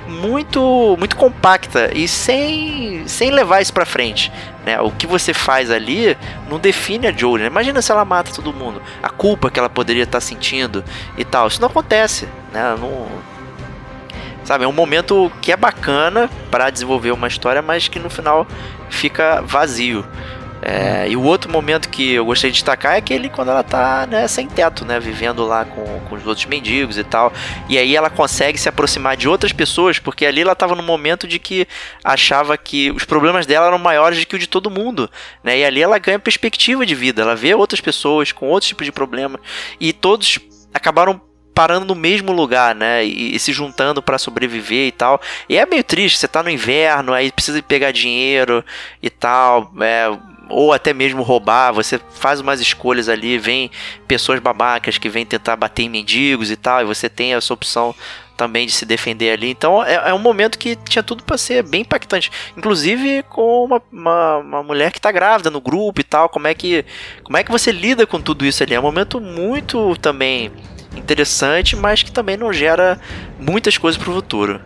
muito muito compacta e sem, sem levar isso pra frente. Né? O que você faz ali não define a Jolie. Né? Imagina se ela mata todo mundo. A culpa que ela poderia estar sentindo e tal. Isso não acontece. Né? Não... Sabe, é um momento que é bacana para desenvolver uma história, mas que no final fica vazio. É, e o outro momento que eu gostei de destacar é aquele quando ela tá né, sem teto, né? Vivendo lá com, com os outros mendigos e tal. E aí ela consegue se aproximar de outras pessoas, porque ali ela tava no momento de que achava que os problemas dela eram maiores do que o de todo mundo. Né? E ali ela ganha perspectiva de vida, ela vê outras pessoas com outros tipos de problemas. E todos acabaram parando no mesmo lugar, né? E, e se juntando para sobreviver e tal. E é meio triste, você tá no inverno, aí precisa pegar dinheiro e tal, é, ou até mesmo roubar, você faz umas escolhas ali, vem pessoas babacas que vêm tentar bater em mendigos e tal, e você tem essa opção também de se defender ali. Então é, é um momento que tinha tudo para ser bem impactante. Inclusive com uma, uma, uma mulher que tá grávida no grupo e tal. Como é que, como é que você lida com tudo isso ali? É um momento muito também interessante, mas que também não gera muitas coisas pro futuro.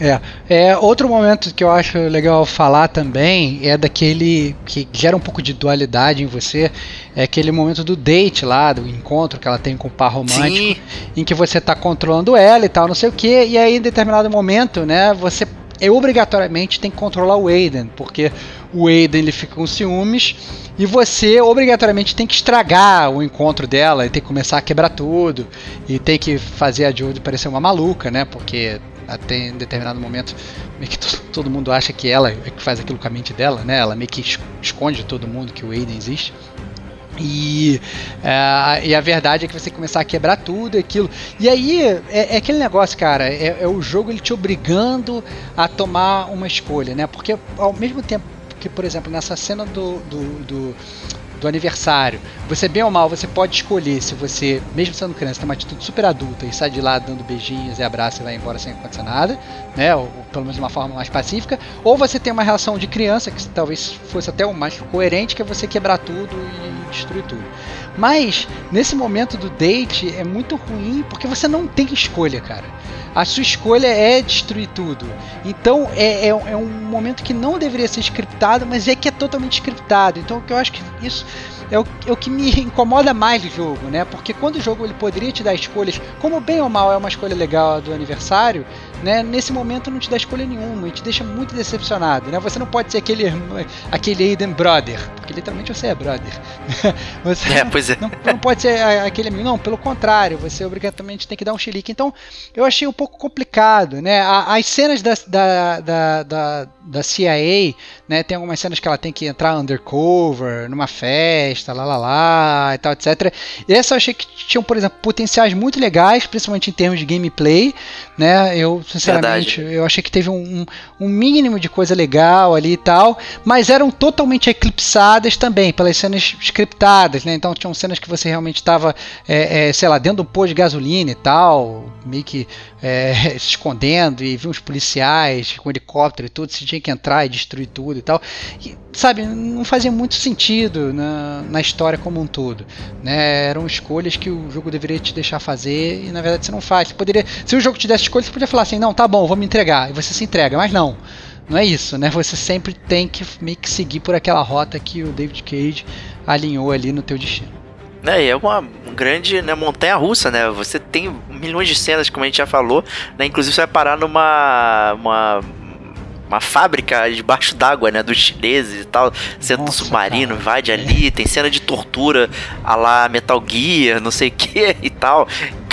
É, é, outro momento que eu acho legal falar também é daquele que gera um pouco de dualidade em você, é aquele momento do date lá, do encontro que ela tem com o par romântico, Sim, em que você tá controlando ela e tal, não sei o que, e aí em determinado momento, né, você é, obrigatoriamente tem que controlar o Aiden, porque o Aiden ele fica com ciúmes e você obrigatoriamente tem que estragar o encontro dela e tem que começar a quebrar tudo e tem que fazer a Jodie parecer uma maluca, né, porque até em determinado momento meio que to- todo mundo acha que ela é que faz aquilo com a mente dela, né, ela meio que es- esconde de todo mundo que o Aiden existe. E, é, e a verdade é que você começar a quebrar tudo aquilo. E aí é, é aquele negócio, cara, é, é o jogo ele te obrigando a tomar uma escolha, né? Porque ao mesmo tempo que, por exemplo, nessa cena do, do, do, do aniversário, você bem ou mal, você pode escolher se você, mesmo sendo criança, tem uma atitude super adulta e sai de lá dando beijinhos e abraços e vai embora sem acontecer nada, né? Ou, ou pelo menos de uma forma mais pacífica, ou você tem uma relação de criança que talvez fosse até o mais coerente, que é você quebrar tudo e destruir tudo. Mas nesse momento do date é muito ruim porque você não tem escolha, cara. A sua escolha é destruir tudo. Então é, é, é um momento que não deveria ser scriptado, mas é que é totalmente scriptado. Então o que eu acho que isso é o, é o que me incomoda mais do jogo, né? Porque quando o jogo ele poderia te dar escolhas, como bem ou mal é uma escolha legal do aniversário, né? Nesse momento não te dá escolha nenhuma e te deixa muito decepcionado, né? Você não pode ser aquele aquele Aiden brother, porque literalmente você é brother. Você é, pois é. Não, não pode ser aquele amigo, não, pelo contrário, você obrigatoriamente tem que dar um chilique. Então, eu achei um pouco complicado, né? As cenas da, da, da, da, da CIA, né? Tem algumas cenas que ela tem que entrar undercover, numa festa, lá lá lá e tal, etc. E essa eu achei que tinham, por exemplo, potenciais muito legais, principalmente em termos de gameplay, né? Eu, sinceramente, Verdade. eu achei que teve um, um, mínimo de coisa legal ali e tal, mas eram totalmente eclipsadas também pelas cenas scriptadas, né? Então tinham cenas que você realmente estava, é, é, sei lá, dentro do pôr de gasolina e tal, meio que é, se escondendo e viu uns policiais com helicóptero e tudo, você tinha que entrar e destruir tudo e tal. E, sabe, não fazia muito sentido na, na história como um todo. Né? Eram escolhas que o jogo deveria te deixar fazer e na verdade você não faz. Você poderia, se o jogo te desse escolha, você podia falar assim: não, tá bom, vou me entregar. E você se entrega, mas não. Não é isso, né? Você sempre tem que meio que seguir por aquela rota que o David Cage alinhou ali no teu destino. É, é uma grande né, montanha russa, né? Você tem milhões de cenas, como a gente já falou, né? Inclusive você vai parar numa uma, uma fábrica debaixo d'água, né? Dos chineses e tal, sendo Nossa, submarino, cara. invade ali, tem cena de tortura a lá Metal Gear, não sei o que e tal.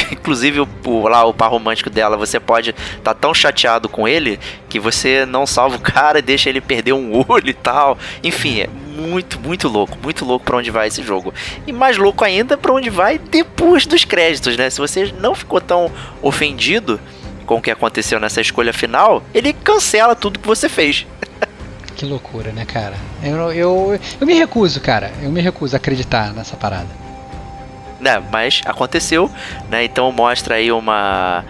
Inclusive, o, lá, o par romântico dela, você pode estar tá tão chateado com ele que você não salva o cara deixa ele perder um olho e tal. Enfim, é muito, muito louco, muito louco para onde vai esse jogo. E mais louco ainda para onde vai depois dos créditos, né? Se você não ficou tão ofendido com o que aconteceu nessa escolha final, ele cancela tudo que você fez. Que loucura, né, cara? Eu, eu, eu me recuso, cara. Eu me recuso a acreditar nessa parada né, mas aconteceu, né? Então mostra aí uma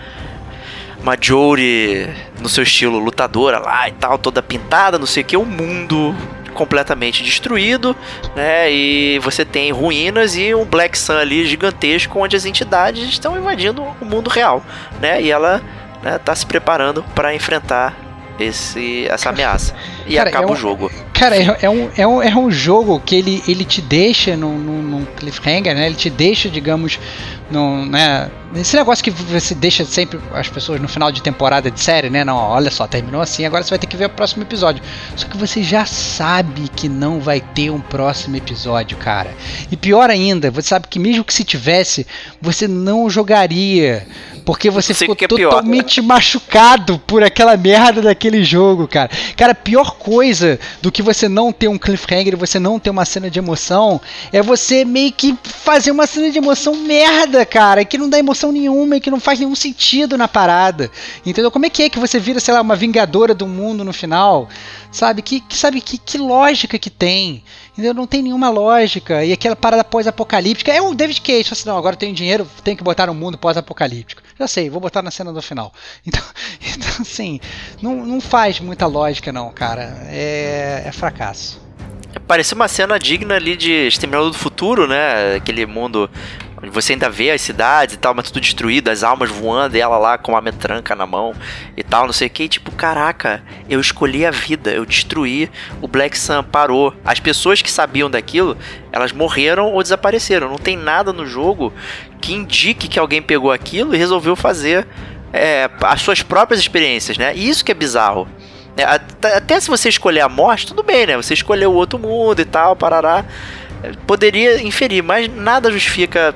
uma Jory no seu estilo lutadora lá e tal, toda pintada, não sei o que, o um mundo completamente destruído, né? E você tem ruínas e um Black Sun ali gigantesco onde as entidades estão invadindo o mundo real, né? E ela né, tá se preparando para enfrentar esse, essa ameaça. E cara, acaba é um, o jogo. Cara, é, é, um, é, um, é um jogo que ele, ele te deixa num, num, cliffhanger, né? Ele te deixa, digamos, num, né? Esse negócio que você deixa sempre as pessoas no final de temporada de série, né? Não, olha só, terminou assim, agora você vai ter que ver o próximo episódio. Só que você já sabe que não vai ter um próximo episódio, cara. E pior ainda, você sabe que mesmo que se tivesse, você não jogaria porque você ficou é totalmente machucado por aquela merda daquele jogo, cara. Cara, pior coisa do que você não ter um cliffhanger, você não ter uma cena de emoção, é você meio que fazer uma cena de emoção merda, cara, que não dá emoção nenhuma e que não faz nenhum sentido na parada. Entendeu? Como é que é que você vira, sei lá, uma vingadora do mundo no final? Sabe? Que, que sabe que, que lógica que tem? Entendeu? Não tem nenhuma lógica. E aquela parada pós-apocalíptica. É o David Cage. Assim, não, agora eu tenho dinheiro, tem que botar no mundo pós-apocalíptico. Já sei, vou botar na cena do final. Então, então assim, não, não faz muita lógica, não, cara. É, é fracasso. Parecia uma cena digna ali de Exterminador do Futuro, né? Aquele mundo você ainda vê as cidades e tal, mas tudo destruído, as almas voando e ela lá com uma metranca na mão e tal, não sei o que. E, tipo, caraca, eu escolhi a vida, eu destruí, o Black Sun parou. As pessoas que sabiam daquilo, elas morreram ou desapareceram. Não tem nada no jogo que indique que alguém pegou aquilo e resolveu fazer é, as suas próprias experiências, né? E isso que é bizarro. É, até se você escolher a morte, tudo bem, né? Você escolheu o outro mundo e tal, parará. Poderia inferir, mas nada justifica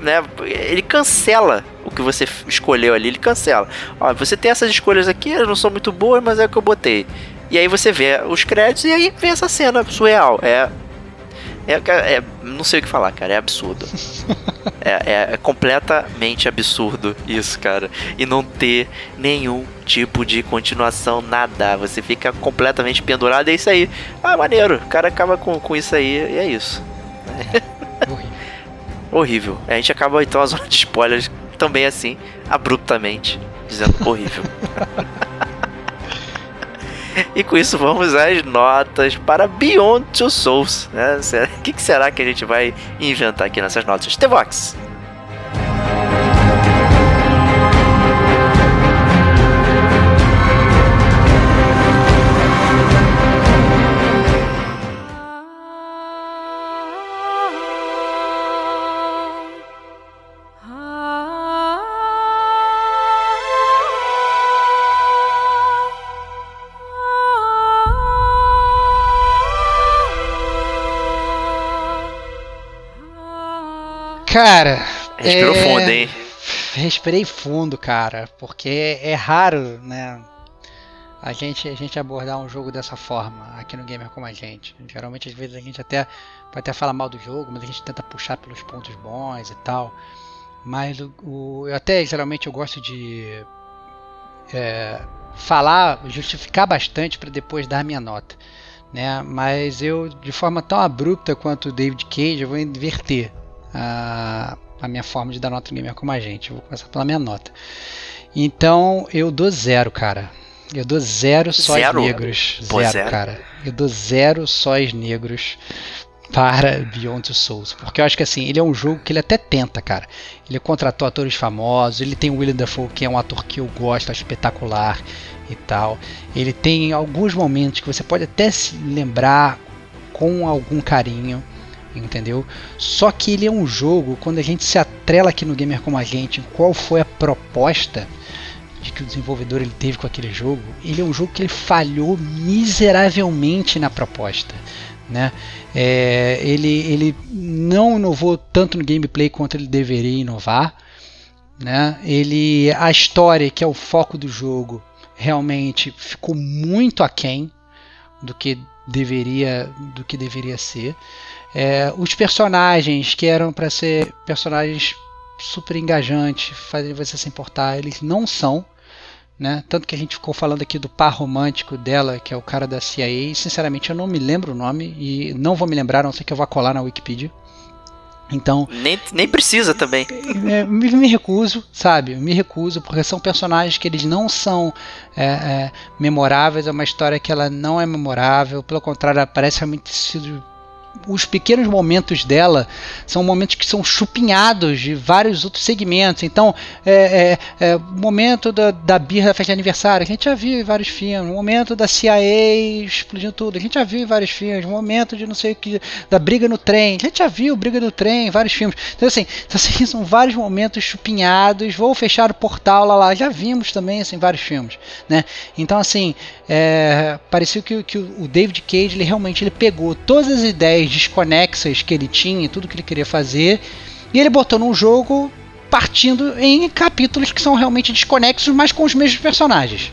né? Ele cancela o que você escolheu ali, ele cancela. Ó, você tem essas escolhas aqui, elas não são muito boas, mas é o que eu botei. E aí você vê os créditos e aí vem essa cena surreal. É. É, é não sei o que falar, cara. É absurdo. é, é, é, completamente absurdo isso, cara. E não ter nenhum tipo de continuação, nada. Você fica completamente pendurado. É isso aí. Ah, maneiro. O cara acaba com, com isso aí e é isso. horrível horrível. A gente acaba então a zona de spoilers também assim, abruptamente, dizendo horrível. e com isso vamos às notas para Beyond Two Souls. Né? O que, será que a gente vai inventar aqui nessas notas? Tevox. Cara. Respirou é... fundo, hein? Respirei fundo, cara, porque é raro, né? A gente, a gente abordar um jogo dessa forma aqui no Gamer como a gente. Geralmente, às vezes, a gente até pode até falar mal do jogo, mas a gente tenta puxar pelos pontos bons e tal. Mas o, o eu até geralmente eu gosto de é, falar, justificar bastante para depois dar a minha nota. Né? Mas eu, de forma tão abrupta quanto o David Cage, eu vou inverter a, a minha forma de dar nota no gamer como a gente. Eu vou começar pela minha nota. Então eu dou zero, cara. Eu dou zero sóis Zero? negros. Pô, zero, zero? cara. Eu dou zero sóis negros para Beyond Two Souls. Porque eu acho que assim, ele é um jogo que ele até tenta, cara. Ele contratou atores famosos, ele tem o William Dafoe, que é um ator que eu gosto, acho espetacular e tal. Ele tem alguns momentos que você pode até se lembrar com algum carinho, entendeu? Só que ele é um jogo, quando a gente se atrela aqui no Gamer Como a Gente, qual foi a proposta de que o desenvolvedor ele teve com aquele jogo, ele é um jogo que ele falhou miseravelmente na proposta. Né? É, ele, ele não inovou tanto no gameplay quanto ele deveria inovar. Né? Ele, a história, que é o foco do jogo, realmente ficou muito aquém do que deveria, do que deveria ser. É, os personagens que eram para ser personagens super engajantes, fazem você se importar, eles não são. Né? Tanto que a gente ficou falando aqui do par romântico dela, que é o cara da CIA, e sinceramente eu não me lembro o nome e não vou me lembrar, a não sei que eu vá colar na Wikipedia. Então, Nem, nem precisa também. é, me, me recuso, sabe? Me recuso, porque são personagens que eles não são é, é, memoráveis, é uma história que ela não é memorável, pelo contrário, ela parece realmente ter sido os pequenos momentos dela são momentos que são chupinhados de vários outros segmentos. Então, é, é, é, momento da, da birra da festa de aniversário, a gente já viu em vários filmes. Momento da CIA explodindo tudo, a gente já viu em vários filmes. Momento de não sei o que, da briga no trem, a gente já viu briga no trem em vários filmes. Então, assim, então, assim são vários momentos chupinhados. Vou fechar o portal lá, lá. Já vimos também assim, vários filmes. Né? Então, assim, é, pareceu que, que o David Cage ele realmente ele pegou todas as ideias desconexas que ele tinha, tudo que ele queria fazer, e ele botou num jogo partindo em capítulos que são realmente desconexos, mas com os mesmos personagens.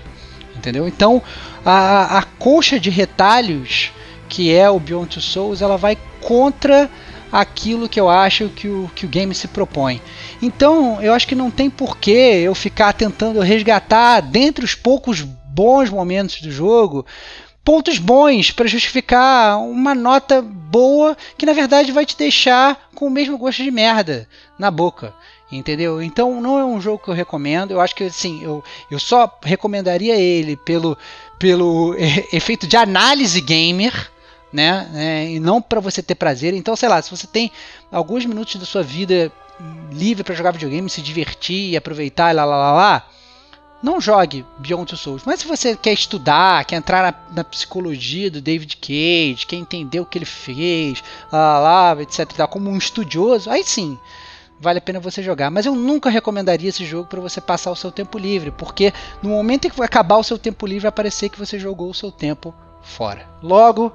Entendeu? Então, a, a colcha de retalhos que é o Beyond Two Souls, ela vai contra aquilo que eu acho que o, que o game se propõe. Então, eu acho que não tem porquê eu ficar tentando resgatar, dentre os poucos bons momentos do jogo, pontos bons para justificar uma nota boa que na verdade vai te deixar com o mesmo gosto de merda na boca. Entendeu? Então não é um jogo que eu recomendo. Eu acho que assim, eu, eu só recomendaria ele pelo, pelo efeito de análise gamer. Né? É, e não para você ter prazer. Então, sei lá, se você tem alguns minutos da sua vida livre para jogar videogame, se divertir e aproveitar, lá lá lá lá, não jogue Beyond Two Souls. Mas se você quer estudar, quer entrar na, na psicologia do David Cage, quer entender o que ele fez, lá, lá, etc, como um estudioso, aí sim vale a pena você jogar. Mas eu nunca recomendaria esse jogo para você passar o seu tempo livre, porque no momento em que acabar o seu tempo livre, vai parecer que você jogou o seu tempo fora. Logo,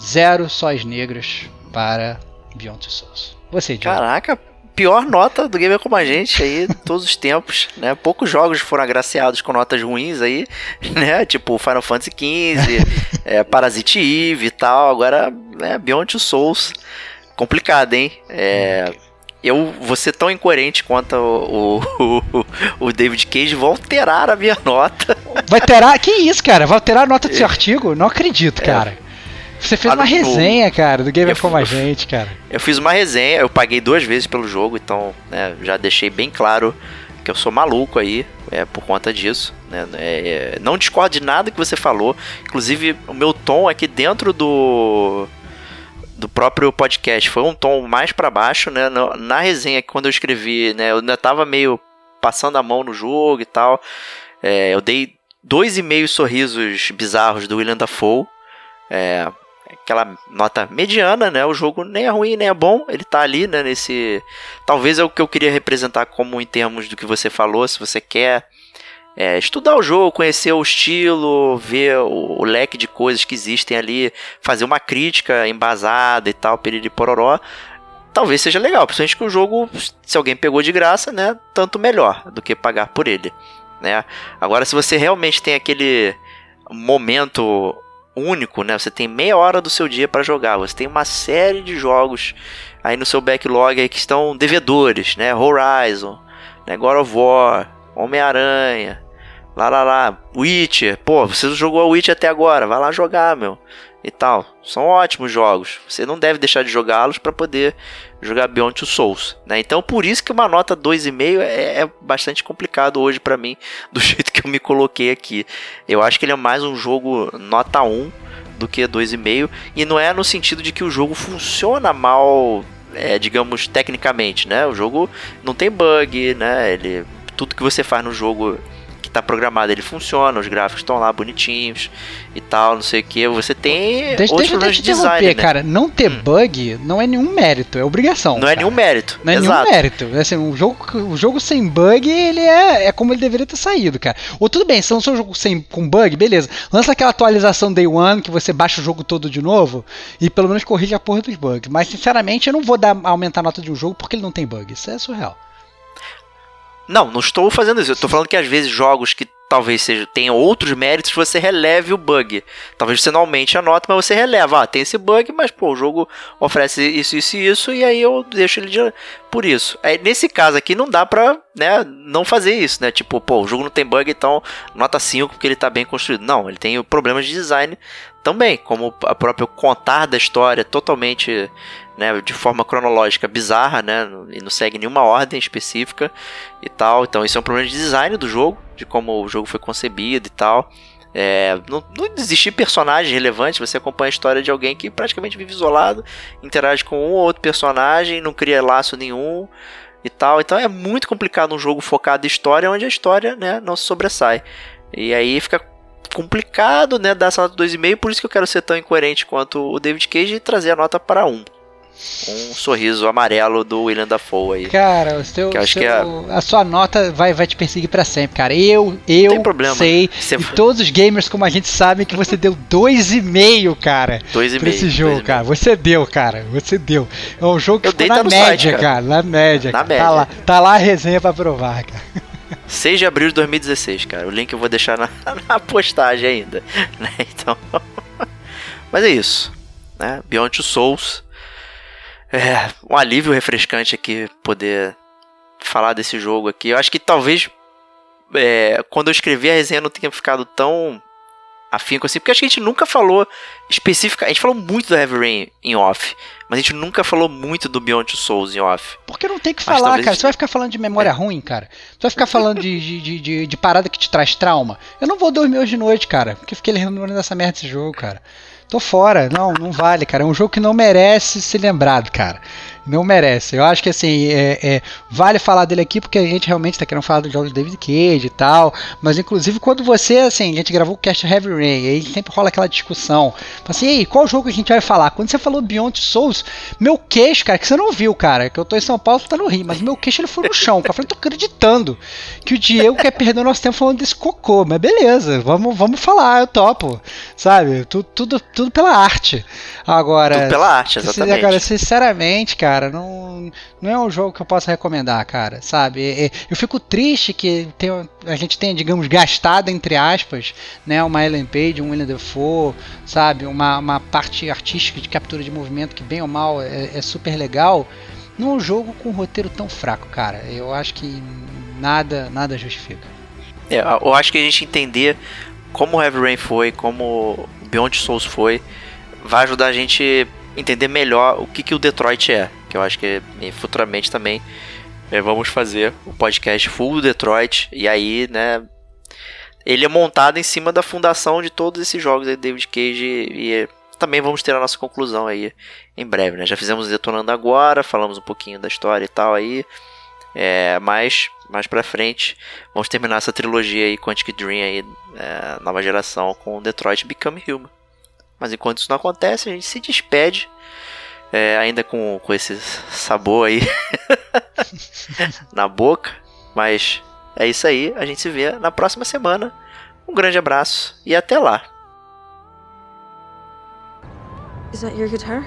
zero sóis negros para Beyond Two Souls. Você, Diogo. Caraca, pior nota do Gamer Como a Gente aí, todos os tempos, né? Poucos jogos foram agraciados com notas ruins aí, né? Tipo Final Fantasy XV, é, Parasite Eve e tal. Agora, né, Beyond Two Souls. Complicado, hein? É, eu vou ser tão incoerente quanto o, o, o David Cage, vou alterar a minha nota. Vai alterar? Que isso, cara? Vai alterar a nota do seu artigo? Não acredito, cara. Você fez Ah, uma no- resenha, cara, do Gamer Eu- Como a Gente, cara. Eu fiz uma resenha, eu paguei duas vezes pelo jogo, então né, já deixei bem claro que eu sou maluco aí é, por conta disso. Né, é, não discordo de nada que você falou. Inclusive, o meu tom aqui dentro do do próprio podcast foi um tom mais pra baixo, né? Na, resenha, quando eu escrevi, né? Eu ainda tava meio passando a mão no jogo e tal. É, eu dei dois e meio sorrisos bizarros do William Dafoe. É, aquela nota mediana, né? O jogo nem é ruim, nem é bom. Ele tá ali, né? Nesse. Talvez é o que eu queria representar como em termos do que você falou. Se você quer é, estudar o jogo, conhecer o estilo, ver o, o leque de coisas que existem ali, fazer uma crítica embasada e tal, piriri pororó. talvez seja legal, principalmente que o jogo, se alguém pegou de graça, né, tanto melhor do que pagar por ele, né? Agora se você realmente tem aquele momento único, né? Você tem meia hora do seu dia para jogar, você tem uma série de jogos aí no seu backlog aí que estão devedores, né? Horizon, né? God of War, Homem-Aranha, lá lá lá, Witcher. Pô, você jogou Witcher até agora, vai lá jogar, meu. E tal. São ótimos jogos. Você não deve deixar de jogá-los para poder jogar Beyond Two Souls, né? Então por isso que uma nota 2,5 é, é bastante complicado hoje para mim, do jeito que eu me coloquei aqui. Eu acho que ele é mais um jogo nota 1 do que 2,5 e não é no sentido de que o jogo funciona mal, é, digamos tecnicamente, né? O jogo não tem bug, né? Ele tudo que você faz no jogo que tá programado, ele funciona, os gráficos estão lá bonitinhos e tal, não sei o que. Você tem deixa, outros deixa, de design, né? cara. Não ter hum. bug não é nenhum mérito, é obrigação. Não cara. é nenhum mérito. Não é Exato. nenhum mérito. Assim, um jogo, o jogo sem bug, ele é, é como ele deveria ter saído, cara. Ou tudo bem, se lançou um jogo sem, com bug, beleza. Lança aquela atualização Day One que você baixa o jogo todo de novo e pelo menos corrige a porra dos bugs. Mas sinceramente, eu não vou dar, aumentar a nota de um jogo porque ele não tem bug. Isso é surreal. Não, não estou fazendo isso. Eu estou falando que às vezes jogos que talvez seja, tenha outros méritos, você releve o bug. Talvez você não aumente a nota, mas você releva. Ah, tem esse bug, mas pô, o jogo oferece isso, isso e isso, e aí eu deixo ele de, por isso. Aí, nesse caso aqui não dá pra né, não fazer isso, né? Tipo, pô, o jogo não tem bug, então nota 5 porque ele tá bem construído. Não, ele tem problemas de design também, como a próprio contar da história totalmente né, de forma cronológica bizarra, né, e não segue nenhuma ordem específica e tal. Então isso é um problema de design do jogo, de como o jogo foi concebido e tal. É, não, não existir personagem relevante, você acompanha a história de alguém que praticamente vive isolado, interage com um ou outro personagem, não cria laço nenhum e tal. Então é muito complicado um jogo focado em história onde a história né, não se sobressai. E aí fica complicado, né, dar essa nota 2,5, por isso que eu quero ser tão incoerente quanto o David Cage e trazer a nota para 1. Um sorriso amarelo do William Dafoe aí. Cara, o seu, seu que é... a sua nota vai, vai te perseguir para sempre, cara. Eu, eu sei, você... e todos os gamers como a gente sabe que você deu 2,5, cara. 2,5. Pra esse jogo, cara. Você deu, cara. Você deu. É um jogo que eu ficou na média, site, cara. cara. Na média. Na cara. média. Tá lá, tá lá a resenha pra provar, cara. 6 de abril de 2016, cara. O link eu vou deixar na, na postagem ainda. Né? Então. Mas é isso. Né? Beyond Two Souls. É um alívio refrescante aqui poder falar desse jogo aqui. Eu acho que talvez é, quando eu escrevi a resenha não tenha ficado tão afinco assim, porque acho que a gente nunca falou específica, a gente falou muito do Heavy Rain em off, mas a gente nunca falou muito do Beyond Two Souls em off. Porque não tem que falar, cara. Você vai ficar falando de memória é. ruim, cara. Você vai ficar falando de, de, de, de, parada que te traz trauma. Eu não vou dormir hoje de noite, cara, porque fiquei lembrando dessa merda desse jogo, cara. Tô fora. Não, não vale, cara. É um jogo que não merece ser lembrado, cara não merece. Eu acho que assim, é, é, vale falar dele aqui porque a gente realmente está querendo falar do jogo de David Cage e tal. Mas inclusive quando você, assim, a gente gravou o Cast Heavy Rain, aí sempre rola aquela discussão. Assim, ei, qual jogo a gente vai falar? Quando você falou Beyond Souls, meu queixo, cara, que você não viu, cara, que eu tô em São Paulo, tá no Rio, mas meu queixo ele foi no chão, cara. Eu falei, tô acreditando que o Diego quer perder nosso tempo falando desse cocô. Mas beleza, vamos, vamos falar, eu topo. Sabe? Tudo, tudo, tudo pela arte. Agora. Tudo pela arte, exatamente. Agora, sinceramente, cara cara, não, não é um jogo que eu possa recomendar, cara, sabe? É, é, eu fico triste que tem, a gente tenha, digamos, gastado, entre aspas, né, uma Ellen Page, um William Defoe, sabe? Uma, uma parte artística de captura de movimento que, bem ou mal, é, é super legal, num jogo com um roteiro tão fraco, cara. Eu acho que nada, nada justifica. É, eu acho que a gente entender como Heavy Rain foi, como Beyond Souls foi, vai ajudar a gente entender melhor o que, que o Detroit é. Que eu acho que futuramente também é, vamos fazer o podcast full Detroit. E aí, né? Ele é montado em cima da fundação de todos esses jogos aí, David Cage. E, e também vamos ter a nossa conclusão aí em breve, né? Já fizemos Detonando Agora, falamos um pouquinho da história e tal aí. É, mas mais pra frente vamos terminar essa trilogia aí, Quantic Dream aí, é, nova geração, com Detroit Become Human. Mas enquanto isso não acontece, a gente se despede. É, ainda com, com esse sabor aí na boca. Mas é isso aí. A gente se vê na próxima semana. Um grande abraço e até lá. Is that your guitar?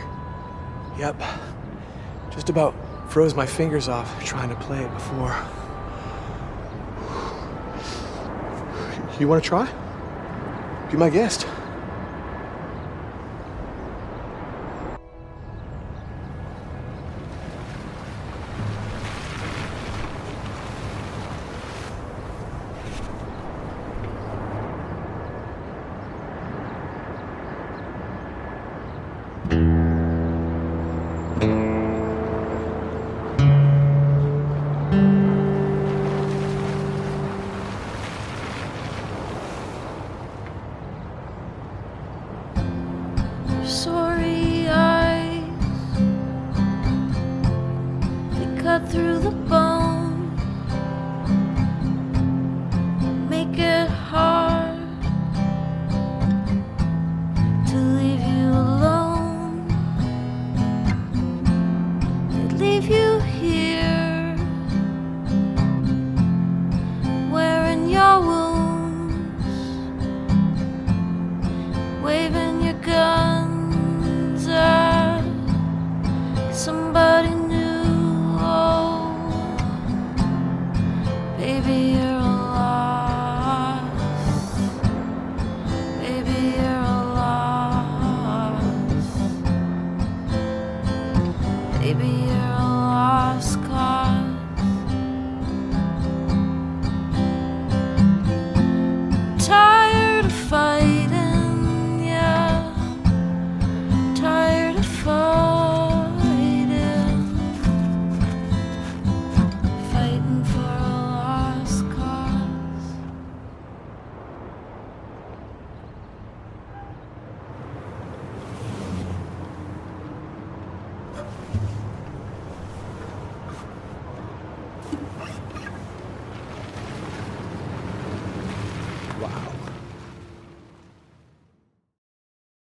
Yep. Just about froze my fingers off trying to play it before. You want to try? Be my guest.